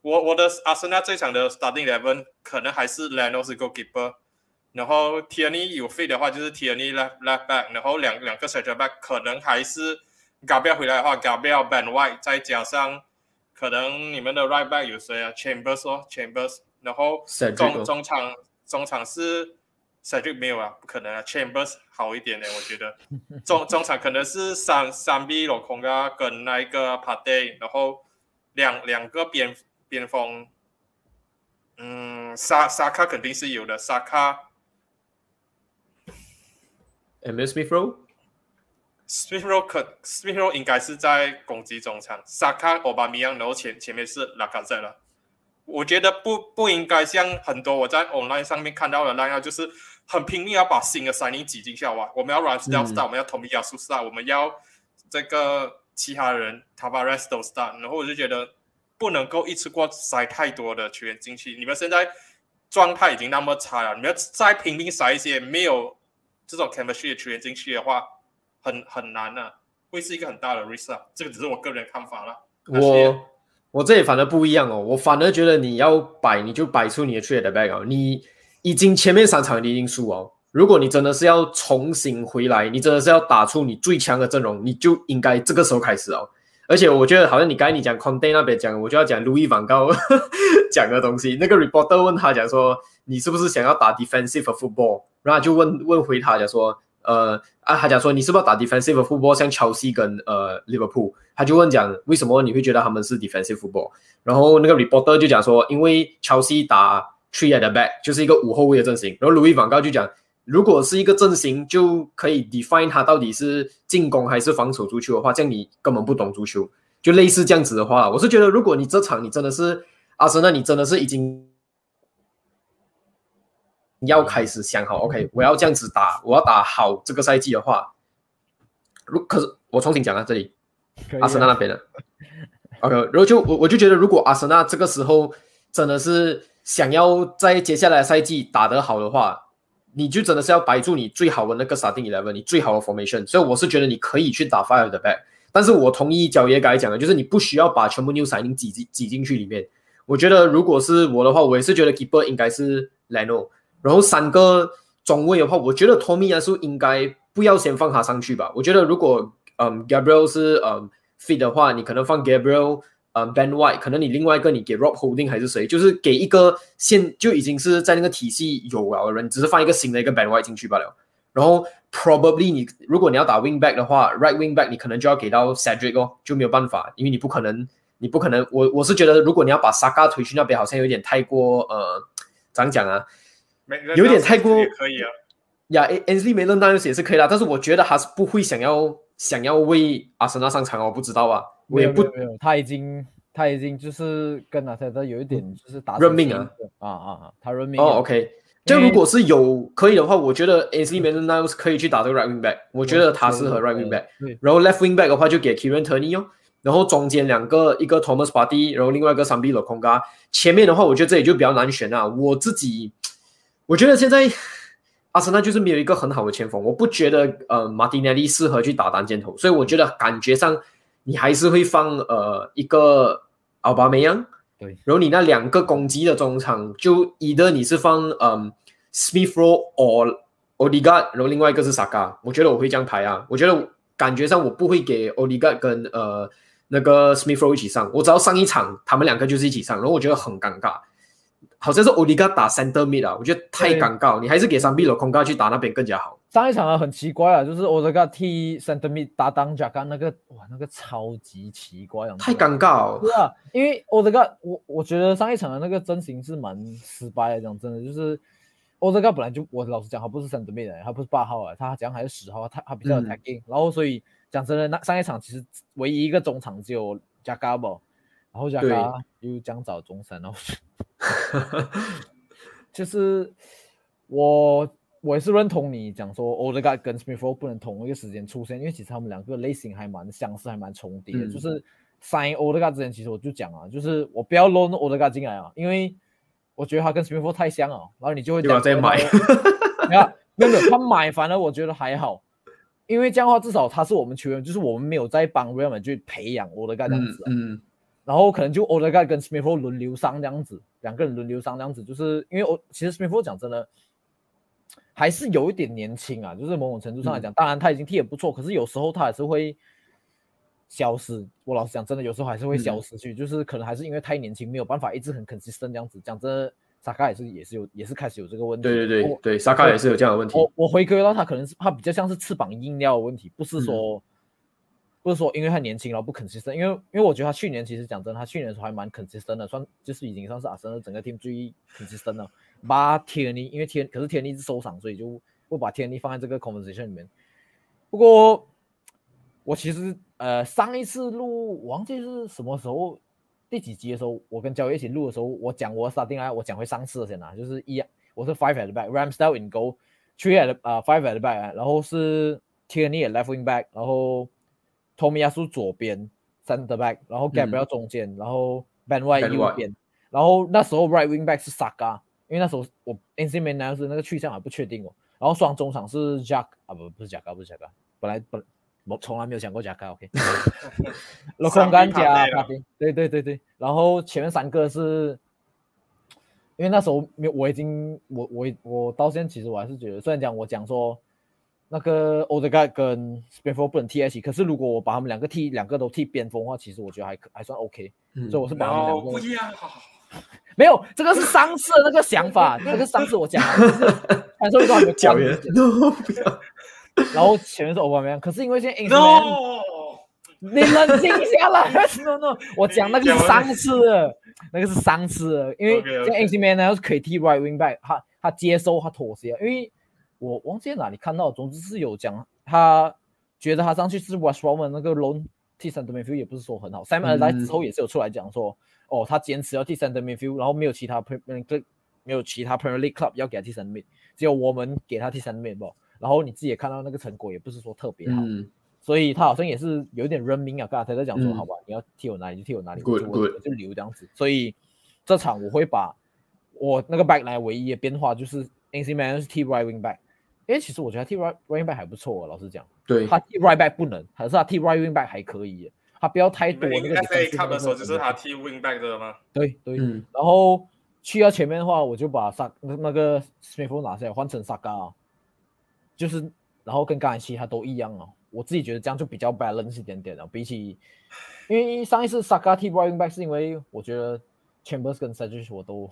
我我的阿森纳这一场的 starting eleven 可能还是 Leno 是 goalkeeper，然后 Tierney 有 fit 的话，就是 Tierney left left back，然后两两个 center back 可能还是 Gabriel 回来的话，Gabriel Ben White 再加上可能你们的 right back 有谁啊？Chambers 哦，Chambers，然后中哦中场中场是 Cedric 没有啊，不可能啊，Chambers 好一点的，我觉得。中中场可能是三三 B 罗空啊跟那一个 Party，然后两两个边边锋，嗯，沙沙卡肯定是有的，沙卡。Smith Rowe，Smith Rowe 可 Smith Rowe 应该是在攻击中场，萨卡、奥巴米扬，然后前前面是拉卡泽了。我觉得不不应该像很多我在 online 上面看到的那样，就是很拼命要把新的 signing 挤进去哇！我们要 r a m s d a l 嗯 start，、我们要 Tommy Yasu start，我们要这个其他人 Tavares 都 start，然后我就觉得不能够一次过塞太多的球员进去。你们现在状态已经那么差了，你们要再拼命塞一些没有这种 chemistry 的球员进去的话，很很难啊，会是一个很大的 risk 啊。这个只是我个人看法啦。我我这里反而不一样哦，我反而觉得你要摆你就摆出你的 trade back 哦，你已经前面三场你已经输哦，如果你真的是要重新回来，你真的是要打出你最强的阵容，你就应该这个时候开始哦。而且我觉得好像你刚才你讲 Conte 那边讲，我就要讲 Louis Van Gaal 讲的东西。那个 reporter 问他讲说，你是不是想要打 defensive football？然后就问问回他讲说，呃啊，他讲说你是不是要打 defensive football，像乔西跟呃 Liverpool？他就问讲为什么你会觉得他们是 defensive football？然后那个 reporter 就讲说，因为乔西打 three at the back 就是一个五后卫的阵型，然后 Louis Van Gaal 就讲。如果是一个阵型，就可以 define 它到底是进攻还是防守足球的话，这样你根本不懂足球。就类似这样子的话，我是觉得，如果你这场你真的是阿森纳，你真的是已经要开始想好，OK，我要这样子打，我要打好这个赛季的话，如可是我重新讲啊，这里啊阿森纳那边的，OK，然后就我我就觉得，如果阿森纳这个时候真的是想要在接下来赛季打得好的话，你就真的是要摆住你最好的那个 starting eleven，你最好的 formation。所以我是觉得你可以去打 fire 的 back，但是我同意角爷刚才讲的，就是你不需要把全部 new signing 挤进挤进去里面。我觉得如果是我的话，我也是觉得 keeper 应该是 Leno，然后三个中卫的话，我觉得托米亚素应该不要先放他上去吧。我觉得如果嗯 Gabriel 是嗯 fit 的话，你可能放 Gabriel。嗯，Ben White，可能你另外一个你给 Rob Holding 还是谁，就是给一个现就已经是在那个体系有了的人，只是放一个新的一个 Ben White 进去罢了。然后 probably 你如果你要打 wing back 的话，right wing back 你可能就要给到 Cedric 哦，就没有办法，因为你不可能，你不可能，我我是觉得如果你要把 Saka 推去那边，好像有点太过呃，怎样讲啊？没有点太过也可以啊。呀 a n s l e y 没认当然也是可以啦，但是我觉得他是不会想要想要为阿森纳上场哦，我不知道啊，我也不有没有没有，他已经他已经就是跟阿特德有一点就是打认命啊啊啊啊，他认命哦了，OK。就如果是有可以的话，我觉得 a n s l e 当可以去打这个 right wing back，我觉得他适合 right wing back。然后 left wing back 的话就给 Kieran Tierney 哦，然后中间两个一个 Thomas Partey，然后另外一个 Sambi l o k o n g a 前面的话我觉得这里就比较难选啊。我自己我觉得现在 阿森纳就是没有一个很好的前锋，我不觉得呃马丁内利适合去打单箭头，所以我觉得感觉上你还是会放呃一个奥巴梅扬，对，然后你那两个攻击的中场就一的你是放嗯 Smith Rowe or Odegaard，然后另外一个是 Saka，我觉得我会这样排啊。我觉得感觉上我不会给 Odegaard 跟呃那个 Smith Rowe 一起上，我只要上一场他们两个就是一起上，然后我觉得很尴尬，好像是 Odegaard 打 center mid 啊，我觉得太尴尬，你还是给 m b n g a 去打那边更加好。上一场啊很奇怪啊，就是我这个替 center mid 搭档贾刚那个哇那个超级奇怪啊，太尴尬了。是啊，因为我这个我我觉得上一场的那个阵型是蛮失败的，讲真的，就是欧德嘎本来就我老实讲，他不是 center mid 的，他不是八号啊，他讲还是十号，他他比较嗯。attacking，、然后所以讲真的，那上一场其实唯一一个中场只有加嘎吧，然后加对。嘎又将找中山，然后 就是我我也是认同你讲说 o d e g a r 跟 Smith Rowe 不能同一个时间出现，因为其实他们两个类型还蛮相似，还蛮重叠的。嗯就是 sign o d e g a r 之前，其实我就讲啊，就是我不要 loan o d e g a r 进来啊，因为我觉得他跟 Smith Rowe 太像了，然后你就会再买 没有没有没有，他买反而我觉得还好。因为这样的话，至少他是我们球员，就是我们没有在帮 Real 去培养 o d e g a r 这样子、啊嗯然后可能就 o d e g a r 跟 Smith Rowe 轮流上这样子，两个人轮流上这样子，就是因为我其实 Smith 讲真的，还是有一点年轻啊，就是某种程度上来讲，当然他已经踢得不错，可是有时候他还是会消失。我老实讲，真的有时候还是会消失去，就是可能还是因为太年轻，没有办法一直很 consistent 这样子。讲真的，萨卡也是也是有也是开始有这个问题。对对对对，萨卡也是有这样的问题。我我回归到他可能是他比较像是翅膀硬掉的问题，不是说。不是说因为他年轻然后不 consistent，因为因为我觉得他去年其实讲真，他去年的时候还蛮 consistent 的，算就是已经算是阿森纳整个 team 最 consistent 了。把天尼，因为天可是天尼是受伤，所以就不把天尼放在这个 conversation 里面。不过我其实呃上一次录忘记是什么时候第几集的时候，我跟焦爷一起录的时候，我讲我 starting 啊，我讲回上次的先啦，就是一我是 five at the back，Ramsdale in goal，three at 啊 five at the back，然后是天尼 left wing back，然后。托米亚苏左边，center back，然后 Gabriel 中间，然后 Ben White 右边，然后那时候 right wing back 是 Saka，因为那时候我 AC Milan 是那个去向还不确定哦。然后双中场是 Jack 啊不不是 Jack 不是 Jack，本来本我从来没有想过 Jack，OK。罗空干加对对对对。然后前面三个是，因为那时候没有我已经我我我到现在其实我还是觉得，虽然讲我讲说。那个 o d e g a r d 跟边锋不能踢在一起，可是如果我把他们两个踢，两个都踢边锋的话，其实我觉得还可还算 OK。所以我是把他们两个。不一样。没有，这个是上次的那个想法，那个上次我讲的，感受到有教员。No，不要。然后前面是欧巴梅可是因为现在 No，你冷静下来。No No，我讲那个是上次，那个是上次，因为像 AC Man 呢是可以踢 Right Wing Back，他他接收他妥协，因为。我忘记哪里看到，总之是有讲他觉得他上去是 West Brom 那个 Lone 替 Center Midfield 也不是说很好。Simon 来之后也是有出来讲说，哦，他坚持要替 Center Midfield，然后没有其他 Premier 没有其他 Premier League Club 要给他替 Center Mid，只有我们给他替 Center Mid 不？然后你自己也看到那个成果也不是说特别好，所以他好像也是有点认命啊。刚才在讲说，好吧，你要替我哪里就替我哪里，我就留这样子。所以这场我会把我那个 Back 来唯一的变化就是 AC Man 是替 Right Wing Back。因为其实我觉得踢 right right wing back 还不错啊，老实讲。对，他踢 right back 不能，还是他踢 right wing back 还可以。他不要太多那个。可以看的时候就是他踢 wing back 的吗？对对。然后去到前面的话，我就把萨那个 Smith 拿下来，换成萨嘎，就是然后跟刚才其他都一样啊。我自己觉得这样就比较 balance 一点点了，比起因为上一次萨嘎踢 right wing back 是因为我觉得 Chambers 跟 s a g e 我都。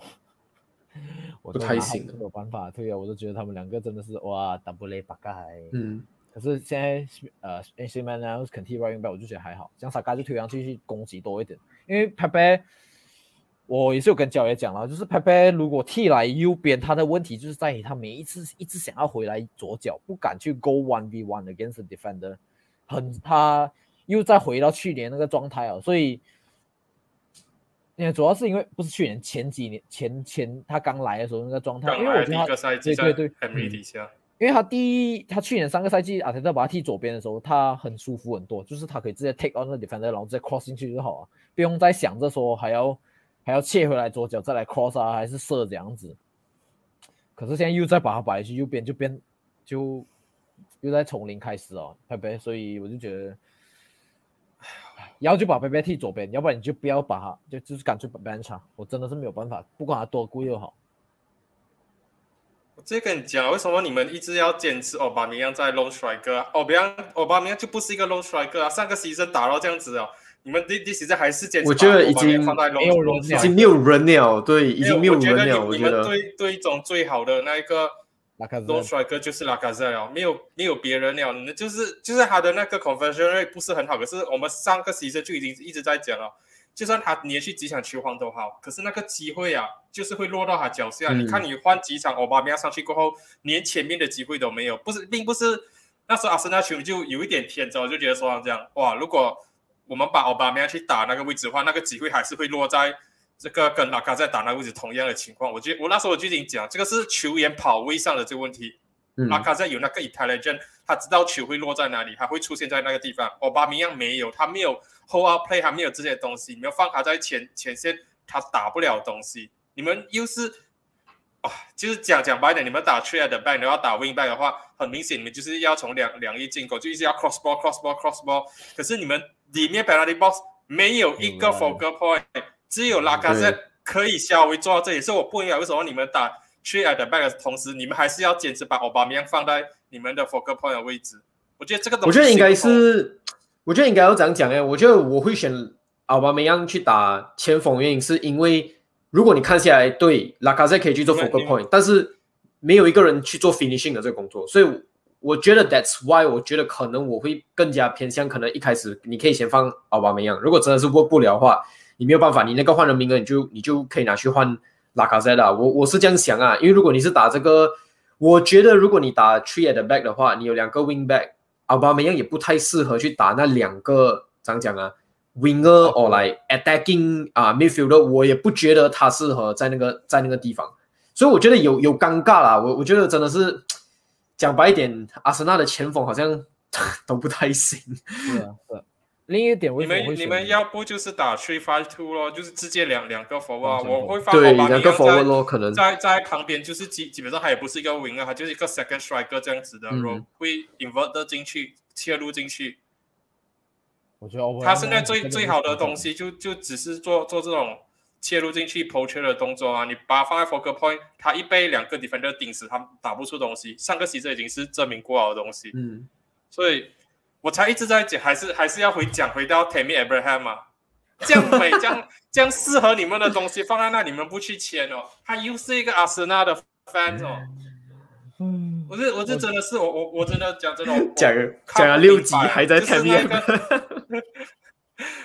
我不太行，没有办法对啊，我都觉得他们两个真的是哇，double 八盖。嗯，可是现在呃，AC 后肯替 running back，我就觉得还好，像萨卡就推上去去攻击多一点。因为 Pepe，我也是有跟焦爷讲了，就是 Pepe 如果替来右边，他的问题就是在于他每一次一直想要回来左脚，不敢去 go one v one against defender，很他又再回到去年那个状态啊，所以。因为主要是因为不是去年前几年前前他刚来的时候那个状态，因为我觉得他对对对，因为他第一他去年三个赛季阿特特把他踢左边的时候，他很舒服很多，就是他可以直接 take on 那 defender，然后直接 cross 进去就好啊，不用再想着说还要还要切回来左脚再来 cross 啊，还是射这样子。可是现在又再把他摆去右边，就变就又在从零开始哦，拜拜？所以我就觉得。然后就把贝贝踢左边，要不然你就不要把他，就就是干脆把 Ben 插。我真的是没有办法，不管他多贵又好。我直接跟你讲，为什么你们一直要坚持奥巴梅扬在 long striker？奥巴扬奥巴梅扬就不是一个 long striker 啊！上个 season 打到这样子哦，你们第第时阵还是坚持？我觉得已经没有人已经没有人了，对，已经没有人了。我觉得你们对对一种最好的那一个。龙帅哥就是拉卡泽了，没有没有别人了，那就是就是他的那个 conversion rate 不是很好，可是我们上个赛季就已经一直在讲了，就算他连续几场球荒都好，可是那个机会啊，就是会落到他脚下。你看你换几场奥巴梅亚上去过后，连前面的机会都没有，不是，并不是那时候阿森纳球迷就有一点天真，就觉得说这样，哇，如果我们把奥巴梅亚去打那个位置的话，那个机会还是会落在。这个跟拉卡在打那位置同样的情况，我觉得我那时候我就已经讲，这个是球员跑位上的这个问题。拉卡在有那个 intelligence，他知道球会落在哪里，他会出现在那个地方。奥巴梅扬没有，他没有 hold up play，他没有这些东西，你们放他在前前线，他打不了东西。你们又是啊，就是讲讲白点，你们打 trade back，你要打 wing back 的话，很明显你们就是要从两两翼进攻，就一直要 cross ball cross ball。可是你们里面 penalty box 没有一个 focal point。只有拉卡塞可以稍微做到这里，是我不明白为什么你们打 three at the back 的同时，你们还是要坚持把奥巴梅扬放在你们的 focal point 的位置。我觉得这个东西，我觉得应该是，我觉得应该要这样讲哎。我觉得我会选奥巴梅扬去打前锋，原因是因为如果你看下来，对拉卡塞可以去做 focal point，但是没有一个人去做 finishing 的这个工作，所以我觉得 that's why 我觉得可能我会更加偏向，可能一开始你可以先放奥巴梅扬，如果真的是 work 不了的话。你没有办法，你那个换人名额，你就你就可以拿去换拉卡塞拉。我我是这样想啊，因为如果你是打这个，我觉得如果你打 three at the back 的话，你有两个 wing back，奥巴梅扬也不太适合去打那两个，怎样讲啊，winger or like attacking 啊 midfielder，我也不觉得他适合在那个在那个地方，所以我觉得有有尴尬啦。我我觉得真的是讲白一点，阿森纳的前锋好像 都不太行。是啊，是。另一点，你们你们要不就是打 three five two 咯，就是直接两两个 forward，我会放对两个 forward 咯，可能在在旁边就是基基本上他也不是一个 winger，他就是一个 second striker 这样子的，会 invert 进去切入进去。我觉得他现在最最好的东西就就只是做做这种切入进去 poach 的动作啊，你把它放在 focal point，他一被两个 defender 顶死，他打不出东西。上个赛季已经是证明过好的东西，嗯，所以。我才一直在讲，还是还是要回讲回到 Tammy Abraham 嘛，这样美，这样这样适合你们的东西放在那，你们不去签哦。他又是一个阿森纳的 fan 哦，嗯，我是我是真的是我我我真的讲真的，讲讲了六集还在 Tammy，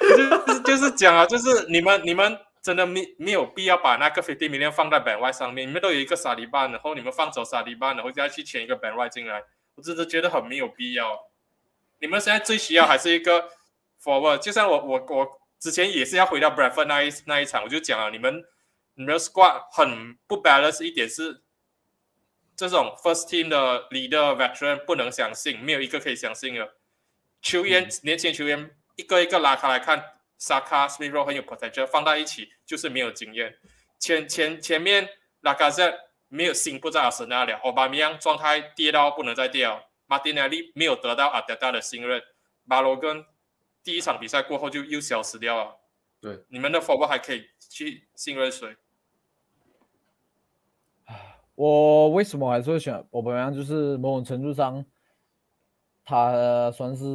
就是 就是讲啊，就是你们你们真的没没有必要把那个 fifty million 放在本外上面，你们都有一个沙利班，然后你们放走沙利班，然后再去签一个本外进来，我真的觉得很没有必要。你们现在最需要还是一个 forward，就像我我我之前也是要回到 Bradford 那一那一场，我就讲了，你们你们 squad 很不 balance 一点是这种 first team 的 leader veteran 不能相信，没有一个可以相信的球员，年轻球员一个一个拉开来看，Saka、Smith 很有 potential，放在一起就是没有经验。前前前面拉卡塞没有心不在阿森纳了，奥巴梅扬状态跌到不能再跌了。马丁内利没有得到阿德达的信任，马罗根第一场比赛过后就又消失掉了。对，你们的 forward 还可以去信任谁？我为什么还是会选我本来？就是某种程度上，他算是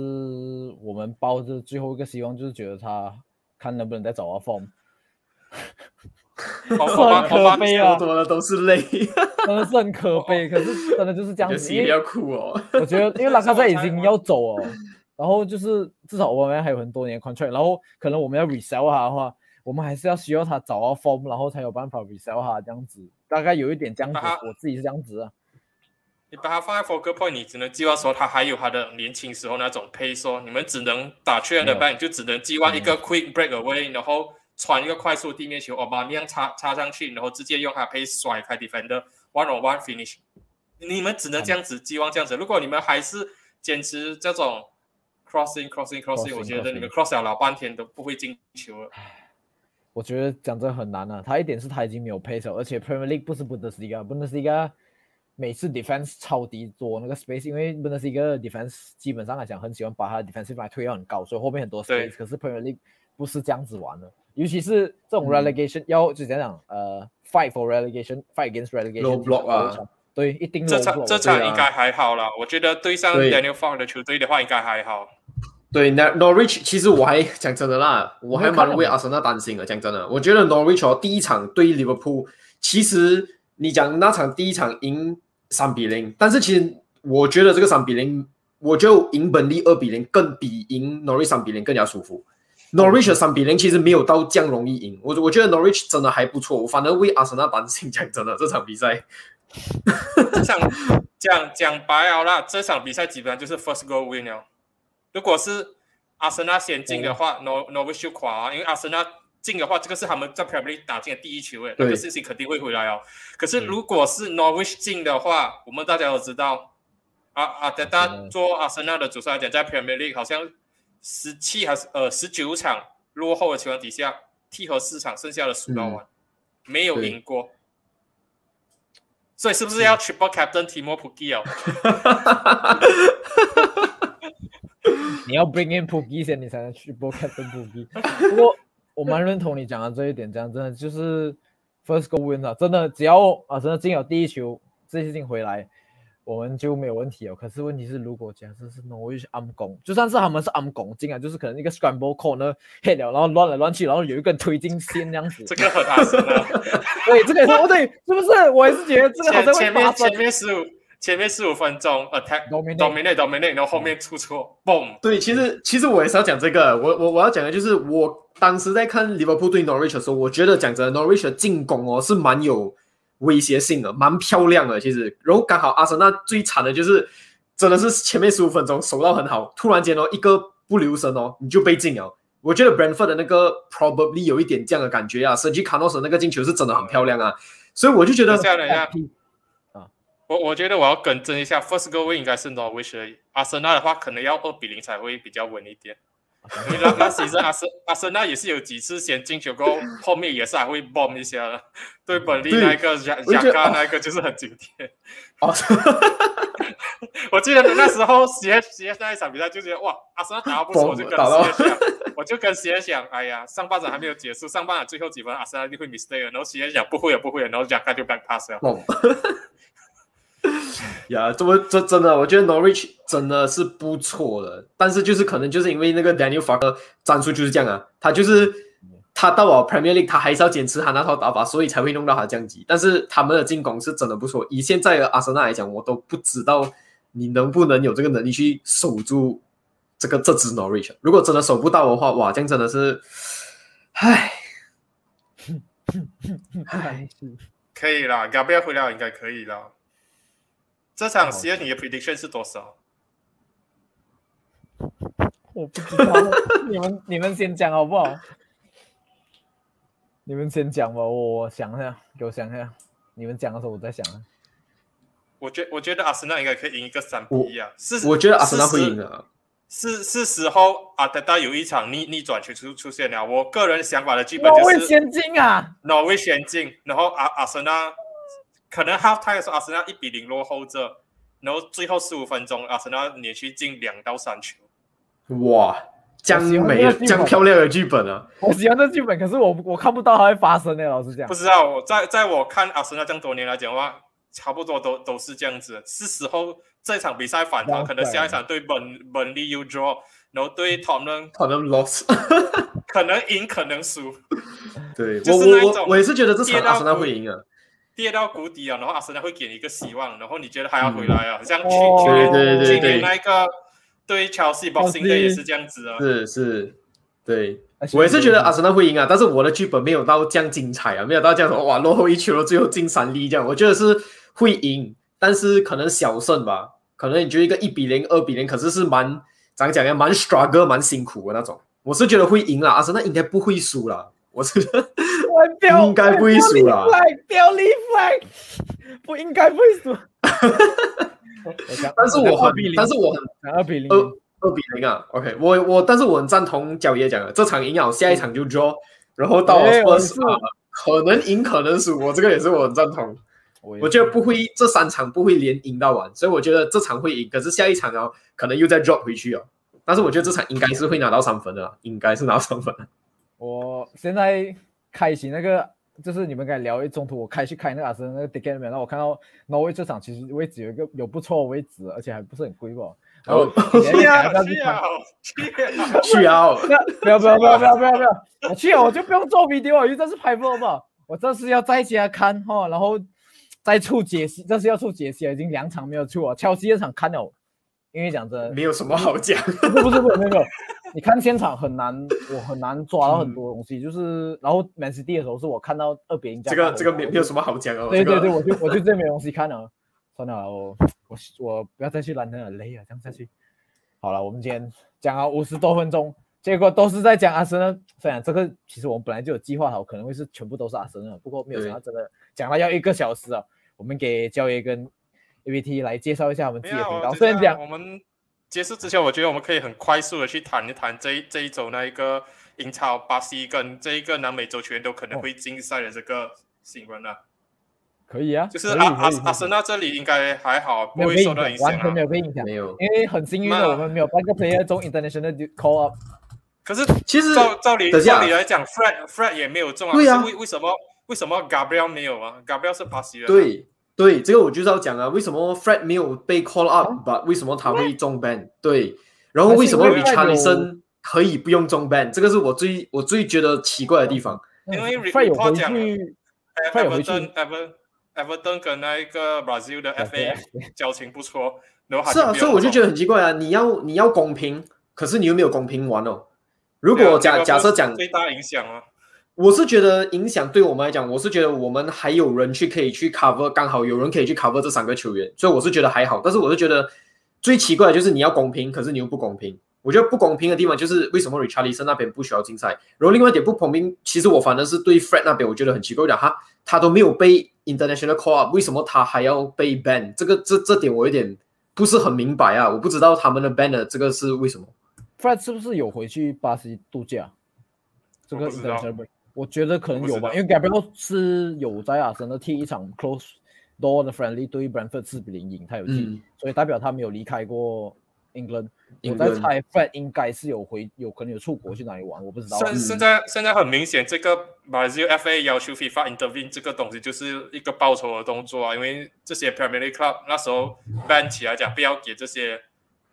我们抱着最后一个希望，就是觉得他看能不能再找到 form。很可悲啊！多的都是泪，真的是很可悲。可是真的就是这样子，比较苦哦。我觉得，因为拉卡塞已经要走哦，然后就是至少我们还有很多年 contract，然后可能我们要 resell 他的话，我们还是要需要他找到 form，然后才有办法 resell 他这样子。大概有一点这样子，我自己是这样子啊。你把它放在 f o c u s point，你只能计划说他还有他的年轻时候那种 pace，说你们只能打确认的 ban，就只能计划一个 quick break away，然后。传一个快速地面球，奥巴梅扬插插上去，然后直接用他可以甩开 defender one on one finish。你们只能这样子，寄望这样子。如果你们还是坚持这种 crossing crossing crossing，我觉得你们 cross 了老半天都不会进球了。我觉得讲真很难啊。他一点是他已经没有 pace，而且 Premier League 不是 Bundesliga，Bundesliga 每次 defense 超低多那个 space，因为 Bundesliga defense 基本上来讲很喜欢把他的 defensive line 推到很高，所以后面很多 space。可是 Premier League 不是这样子玩的。尤其是这种 relegation，要就讲讲呃，fight for relegation，fight against relegation。block 啊，对，一定。这场这场应该还好啦，我觉得对上 Daniel Fark 的球队的话，应该还好。对，Norwich，其实我还讲真的啦，我还蛮为阿森纳担心的。讲真的，我觉得 Norwich 哦，第一场对 Liverpool，其实你讲那场第一场赢三比零，但是其实我觉得这个三比零，我就赢本利二比零，更比赢 Norwich 三比零更加舒服。Norwich 三比零其实没有到这样容易赢，我我觉得 Norwich 真的还不错，我反而为阿森纳担心。讲真的，这场比赛，这场讲讲白了啦，这场比赛基本上就是 first goal win 了。如果是阿森纳先进的话，Nor Norwich 就垮啊，因为阿森纳进的话，这个是他们在 Premier League 打进的第一球，诶，那个信心肯定会回来哦。可是如果是 Norwich 进的话，我们大家都知道，阿阿德达做阿森纳的主帅来讲，在 Premier League 好像。十七还是呃十九场落后的情况底下，踢和四场剩下的输到完，没有赢过，所以是不是要 triple captain 提莫普基哦？你要 bring in 普基先，你才能 triple captain 普基。不过我蛮认同你讲的这一点，这样真的就是 first goal win 啊，真的只要啊，真的进了第一球，这些进回来，我们就没有问题哦。可是问题是，如果假设是 Norwich 暗攻，就算是他们是暗攻进啊，就是可能一个 scramble corner hit 了，然后乱来乱去，然后有一个人推进线这样子。这个很阿森纳。对，这个也是不对，是不是？我也是觉得这个好像会前前面前。面十五前面十五分钟 attack Dominate dominate dominate，然后后面出错，boom。对，其实其实我也是要讲这个，我我我要讲的就是，我当时在看利物浦对 Norwich 的时候，我觉得讲真的，Norwich 的进攻哦是蛮有威胁性的，蛮漂亮的。其实，然后刚好阿森纳最惨的就是，真的是前面十五分钟守到很好，突然间哦一个不留神哦你就被进了。我觉得 Brentford 的那个 probably 有一点这样的感觉啊 e g i c a n o s 那个进球是真的很漂亮啊，所以我就觉得下等一下 FP 我我觉得我要更正一下，first goal 应该是 Norwich。阿森纳的话，可能要二比零才会比较稳一点。因为那那其实阿森阿森纳也是有几次先进球过后，后面也是还会 bomb 一下的。对本利对那个贾贾我觉得嘎那个就是很经典。哦，我记得那时候 CS CS 那一场比赛就觉得哇，阿森纳打得不错我就跟 打到 CS 讲，我就跟 CS 讲，哎呀，上半场还没有结束，上半场最后几分阿森纳一定会 mistake 的，然后 CS 讲不会了不会了，然后雅卡就 back pass 了。哦，呀，这么这真的，我觉得 Norwich 真的是不错的，但是就是可能就是因为那个 Daniel Farker 战术就是这样啊，他就是他到了 Premier League，他还是要坚持他那套打法，所以才会弄到他降级。但是他们的进攻是真的不错，以现在的阿森纳来讲，我都不知道你能不能有这个能力去守住这个这支 Norwich。如果真的守不到的话，哇，这样真的是，唉，唉。可以啦，，Gabriel 回来应该可以啦。这场 CS 你的 prediction 是多少？我不知道，你们你们先讲好不好？你们先讲吧，我我想一下，给我想一下。你们讲的时候我再想啊。我觉我觉得阿森纳应该可以赢一个三比一啊。是，我觉得阿森纳会赢的。的。是是时候，阿德达有一场逆逆转球出出现了。我个人想法的剧本挪威就是先进啊！挪威先进，然后阿阿森纳可能 half time 的时候阿森纳一比零落后着，然后最后十五分钟阿森纳连续进两到三球。哇，这样美我喜欢这样漂亮的剧本啊！我喜欢这剧本，可是我我看不到它会发生的，老实讲不。知道，我在在我看阿森纳这么多年来讲的话，差不多都都是这样子。是时候这场比赛反弹，可能下一场对本本利 U draw，然后对 Tottenham 可能 lost。可能赢，可能输，对我就是那一种我我我也是觉得这跌到场阿森纳会赢啊。跌到谷底啊，然后阿森纳会给你一个希望，然后你觉得还要回来啊？像去哦去去年对那个对 Chelsea Boxing Day 也是这样子啊。是是，对我也是觉得阿森纳会赢啊，但是我的剧本没有到这样精彩啊，没有到这样说哇落后一球了，最后进三粒这样，我觉得是会赢，但是可能小胜吧，可能你觉得一个一比零、二比零，可是是蛮怎样讲呀，蛮 struggle、蛮辛苦的那种，我是觉得会赢啦，阿森纳应该不会输啦，我是觉标应该不会输啦标立 flag，不应该不会输。但是我很但是我很二比零，二二比零啊，OK，我我但是我很赞同角爷讲的，这场赢了，下一场就 draw，然后到可能赢可能输，我这个也是我很赞同。我我觉得不会，这三场不会连赢到完，所以我觉得这场会赢，可是下一场哦，可能又再 drop 回去哦。但是我觉得这场应该是会拿到三分的啦，应该是拿到三分的。我现在开启那个，就是你们刚才聊一中途，我开去开那个阿森那个 ticket 里面，然后我看到挪威这场其实位置有一个有不错的位置，而且还不是很贵吧。然后 哦去啊去啊 去啊！不要不要不要不要不要不要！我去啊我就不用做 video，因为这是拍 vlog 嘛。我这是要在家看哈，然后再出解析，这是要出解析了，已经两场没有出啊。切尔西这场看了，因为讲真的，没有什么好讲。不是不是没有，你看现场很难，我很难抓到很多东西。就是然后 Man City 的时候，是我看到二比零加这个这个没没有什么好讲哦。对对对，这个我就我就真没东西看了，算了，我我我不要再去兰登了，累啊，这样下去。好了，我们今天讲了五十多分钟，结果都是在讲阿森纳。虽然这个其实我们本来就有计划好，可能会是全部都是阿森纳，不过没有想到真的讲了要一个小时啊。我们给焦爷跟 A B T 来介绍一下我们自，己的频道。虽然讲我们结束之前，我觉得我们可以很快速的去谈一谈这一这一周那一个英超、巴西跟这一个南美洲球员都可能会竞赛的这个新闻啊。可以啊，就是阿阿阿森纳这里应该还好，不会受到影响完全没啊。有被影响，没有。因为很幸运的我们没有半个 player 中 international call up。可是其实照照理等一下照理来讲，Fred Fred 也没有中啊，对啊为为什么为什么 Gabriel 没有啊？Gabriel 是巴西人。对对，这个我就是要讲啊，为什么 Fred 没有被 call up，but 为什么他会中 ban？对，然后为什么还是因为 Richarlison 可以不用中 ban？这个是我最我最觉得奇怪的地方。因为 Fred 有 report 回讲去，哎快有回去 Everton Ever Everton 跟那一个 Brazil 的 FA 交情不错，然后他是啊，所以我就觉得得很奇怪啊，你要你要公平，可是你又没有公平完哦。如果假假设讲，最大影响啊，我是觉得影响对我们来讲，我是觉得我们还有人去可以去 cover，刚好有人可以去 cover 这三个球员，所以我是觉得还好。但是我是觉得最奇怪的就是你要公平，可是你又不公平。我觉得不公平的地方就是为什么 Richarlison 那边不需要竞赛，然后另外一点不公平，其实我反正是对 Fred 那边我觉得很奇怪的，他他都没有被 international call up，为什么他还要被 ban？这个这这点我有点不是很明白啊，我不知道他们的 ban 的这个是为什么。Fred 是不是有回去巴西度假？这个 international break，我觉得可能有吧，因为 Gabriel 是有在阿森纳踢一场 close door 的 friendly 对 Brentford 四比零赢，他有踢，嗯所以代表他没有离开过 England。我在猜 Fred 应该是有回，有可能有出国去哪里玩，我不知道啊。现现在现在很明显，这个 Brazil FA 要求 FIFA intervene 这个东西就是一个报仇的动作啊，因为这些 Premier League club 那时候 ban 起来讲，不要给这些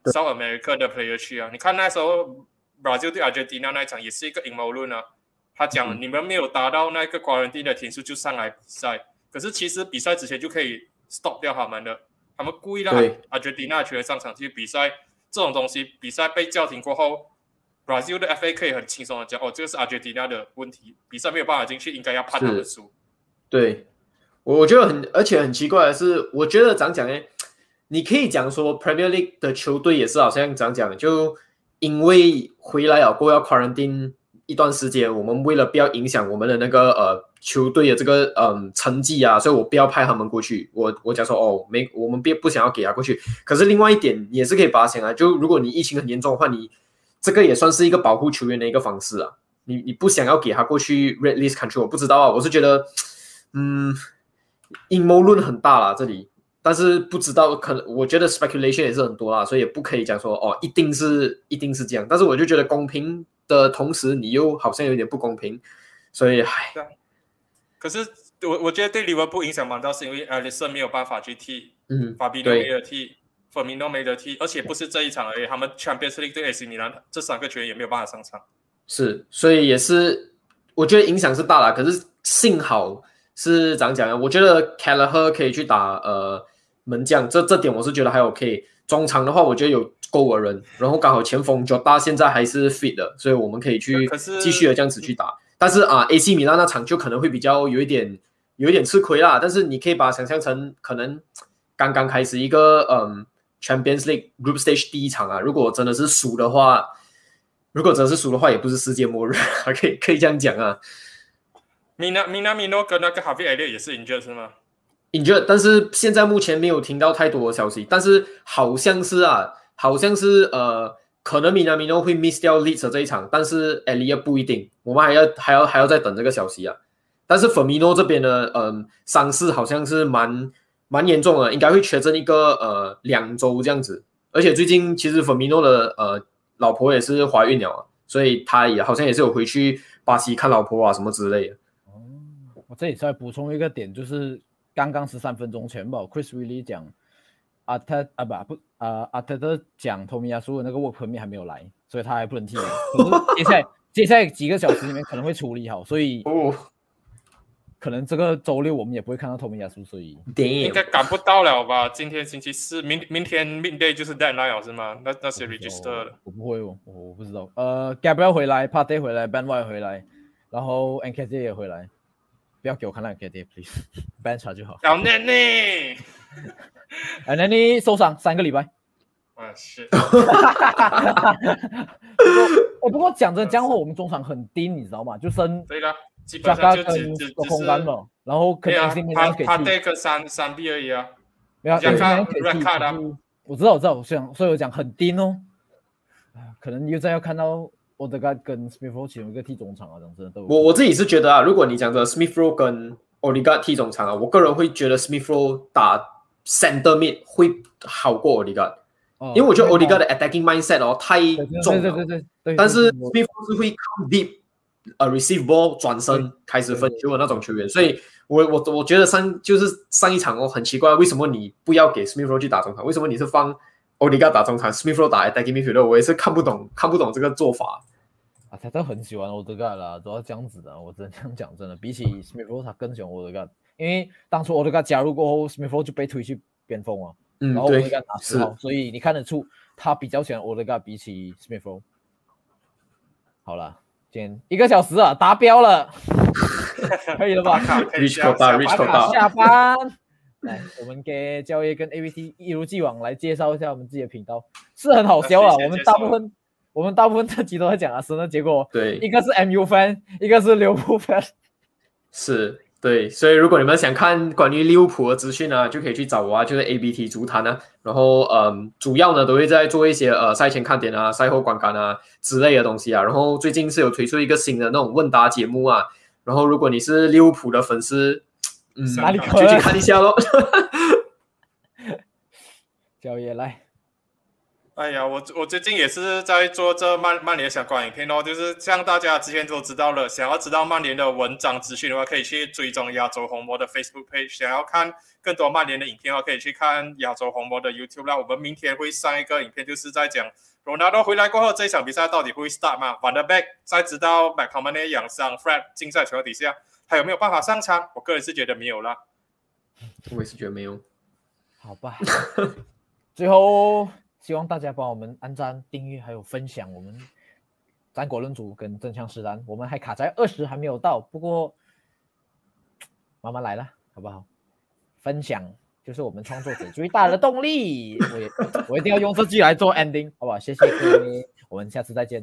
South America 的 player 去啊。你看那时候 Brazil 对 Argentina 那一场也是一个阴谋论啊，他讲你们没有达到那个 quarantine 的天数就上来比赛，可是其实比赛之前就可以 stop 掉他们的，他们故意让对 Argentina 的球员上场去比赛，这种东西比赛被叫停过后。Brazil 的 FA 可以很轻松的讲，哦，这个是 Argentina 的问题，比赛没有办法进去，应该要判他们输。对，我我觉得很，而且很奇怪的是，我觉得怎样讲呢？你可以讲说 Premier League 的球队也是好像怎样讲，就因为回来了过后要 quarantine 一段时间，我们为了不要影响我们的那个呃球队的这个嗯成绩啊，所以我不要派他们过去。我我讲说哦，没，我们别不想要给他过去。可是另外一点也是可以发现啊，就如果你疫情很严重的话，你这个也算是一个保护球员的一个方式啊。你你不想要给他过去 red list country，我不知道啊，我是觉得。嗯，阴谋论很大啦，这里，但是不知道，可能我觉得 speculation 也是很多啦，所以也不可以讲说哦，一定是一定是这样。但是我就觉得公平的同时，你又好像有点不公平，所以唉，可是我我觉得对利物浦影响蛮大，是因为 Alisson 没有办法去踢，嗯，法比诺没对得踢 e i n o 没得踢，而且不是这一场而已，他们 Champions League 对 AC 米兰这三个球员也没有办法上场。是，所以也是，我觉得影响是大了。可是幸好是怎样讲呢？我觉得 c a l l a h e r 可以去打呃门将，这这点我是觉得还 OK。中场的话，我觉得有够的人，然后刚好前锋 Jota 现在还是 fit 的，所以我们可以去继续的这样子去打。但是啊，AC 米兰那场就可能会比较有一点有一点吃亏啦。但是你可以把它想象成可能刚刚开始一个嗯 Champions League Group Stage 第一场啊，如果真的是输的话。如果真的是输的话，也不是世界末日，可以可以这样讲啊。Mina Mina Mino 跟那个 Harvey Elliott 也是 injured 是吗？但是现在目前没有听到太多的消息，但是好像是啊，好像是呃，可能米纳米诺会 miss 掉利泽这一场，但是 e l i a 不一定，我们还要还要还要再等这个消息啊。但是 Firmino 这边的嗯伤势好像是蛮蛮严重的，应该会缺阵一个呃两周这样子，而且最近其实 Firmino 的呃老婆也是怀孕了，所以他也好像也是有回去巴西看老婆啊什么之类的。我这里再补充一个点，就是刚刚十三分钟前吧，Chris Willie 讲阿特啊不不啊阿特的讲托米亚苏的那个 work permit 还没有来，所以他还不能踢。可是接下来接下来几个小时里面可能会处理好，所以哦，可能这个周六我们也不会看到托米亚苏，所以应该赶不到了吧？今天星期四，明明天 midday 就是 deadline 了是吗？那那些 register 了。我不会哦，我我不知道。呃，Gabriel 回来 p a t e 回来，Ben White 回来，然后 n k j 也回来。不要给我看那 n k j please，ban 查就好。小内内，哎，那你受伤三个礼拜。啊是。不过，不过讲真，江后我们中场很低，你知道吗？就剩对了，基加本上就跟只只只空干是。了，然后可对啊能今，天他他给去，take 三三 B 而已啊。没有，加今天给 red card 啊我知道，我知道，我想，所以我讲很低哦。啊可能又再要看到 e g a 跟 Smith 其中一个踢中场啊，讲真的都我我自己是觉得啊，如果你讲的 Smith Rowe 跟 o l i g a 踢中场啊，我个人会觉得 Smith Rowe 打 center mid 会好过 o l i g a 哦因为我觉得 o l i g a 对的 attacking mindset 哦太重了，对对对对，但是 Smith Rowe 是会靠 deep 呃 receive ball 转身开始分球的那种球员，所以我我我觉得上就是上一场哦很奇怪，为什么你不要给 Smith Rowe 去打中场？为什么你是放 d i g 打中场，Smith Rowe 打 attacking midfielder？我也是看不懂看不懂这个做法。啊，他真的很喜欢 d e g a 啦，都要这样子的，我真的这样讲，真的比起 Smith Rowe 他更喜欢 d e g a 因为当初 d e g a 加入过后，Smith Rowe 就被推去边锋啊，嗯，然后 d e 对 g a 打四号，所以你看得出他比较喜欢 d e g a 比起 Smith Rowe。好了，今天一个小时啊，达标了，可以了吧？卡可以 Rich 下班来，我们给教业跟 AVT 一如既往来介绍一下我们自己的频道，是很好笑啊。我们大部分我们大部分这集都在讲阿森纳，结果对一个是 MU fan，一个是利物浦 fan。是，对，所以如果你们想看关于利物浦的资讯呢，就可以去找我啊，就是 ABT 足坛啊。然后嗯，主要呢都会在做一些呃赛前看点啊、赛后观感啊之类的东西啊。然后最近是有推出一个新的那种问答节目啊。然后如果你是利物浦的粉丝，嗯，哪里可就去看一下咯。教业来，哎呀，我我最近也是在做这曼曼联相关影片哦，就是像大家之前都知道了，想要知道曼联的文章资讯的话，可以去追踪亚洲红魔的 Facebook page；想要看更多曼联的影片的话，可以去看亚洲红魔的 YouTube 那。我们明天会上一个影片，就是在讲 Ronaldo 回来过后，这一场比赛到底会 start 吗？Van der Beek 在知道 McTominay 养伤，Fred 竞赛情况底下，他有没有办法上场？我个人是觉得没有啦。我也是觉得没有。好吧。最后，希望大家帮我们按赞、订阅还有分享我们战国论主跟真枪实弹，我们还卡在二十还没有到，不过慢慢来了，好不好？分享就是我们创作者最大的动力，我也 我一定要用这句来做 ending，好不好？谢谢各位，我们下次再见。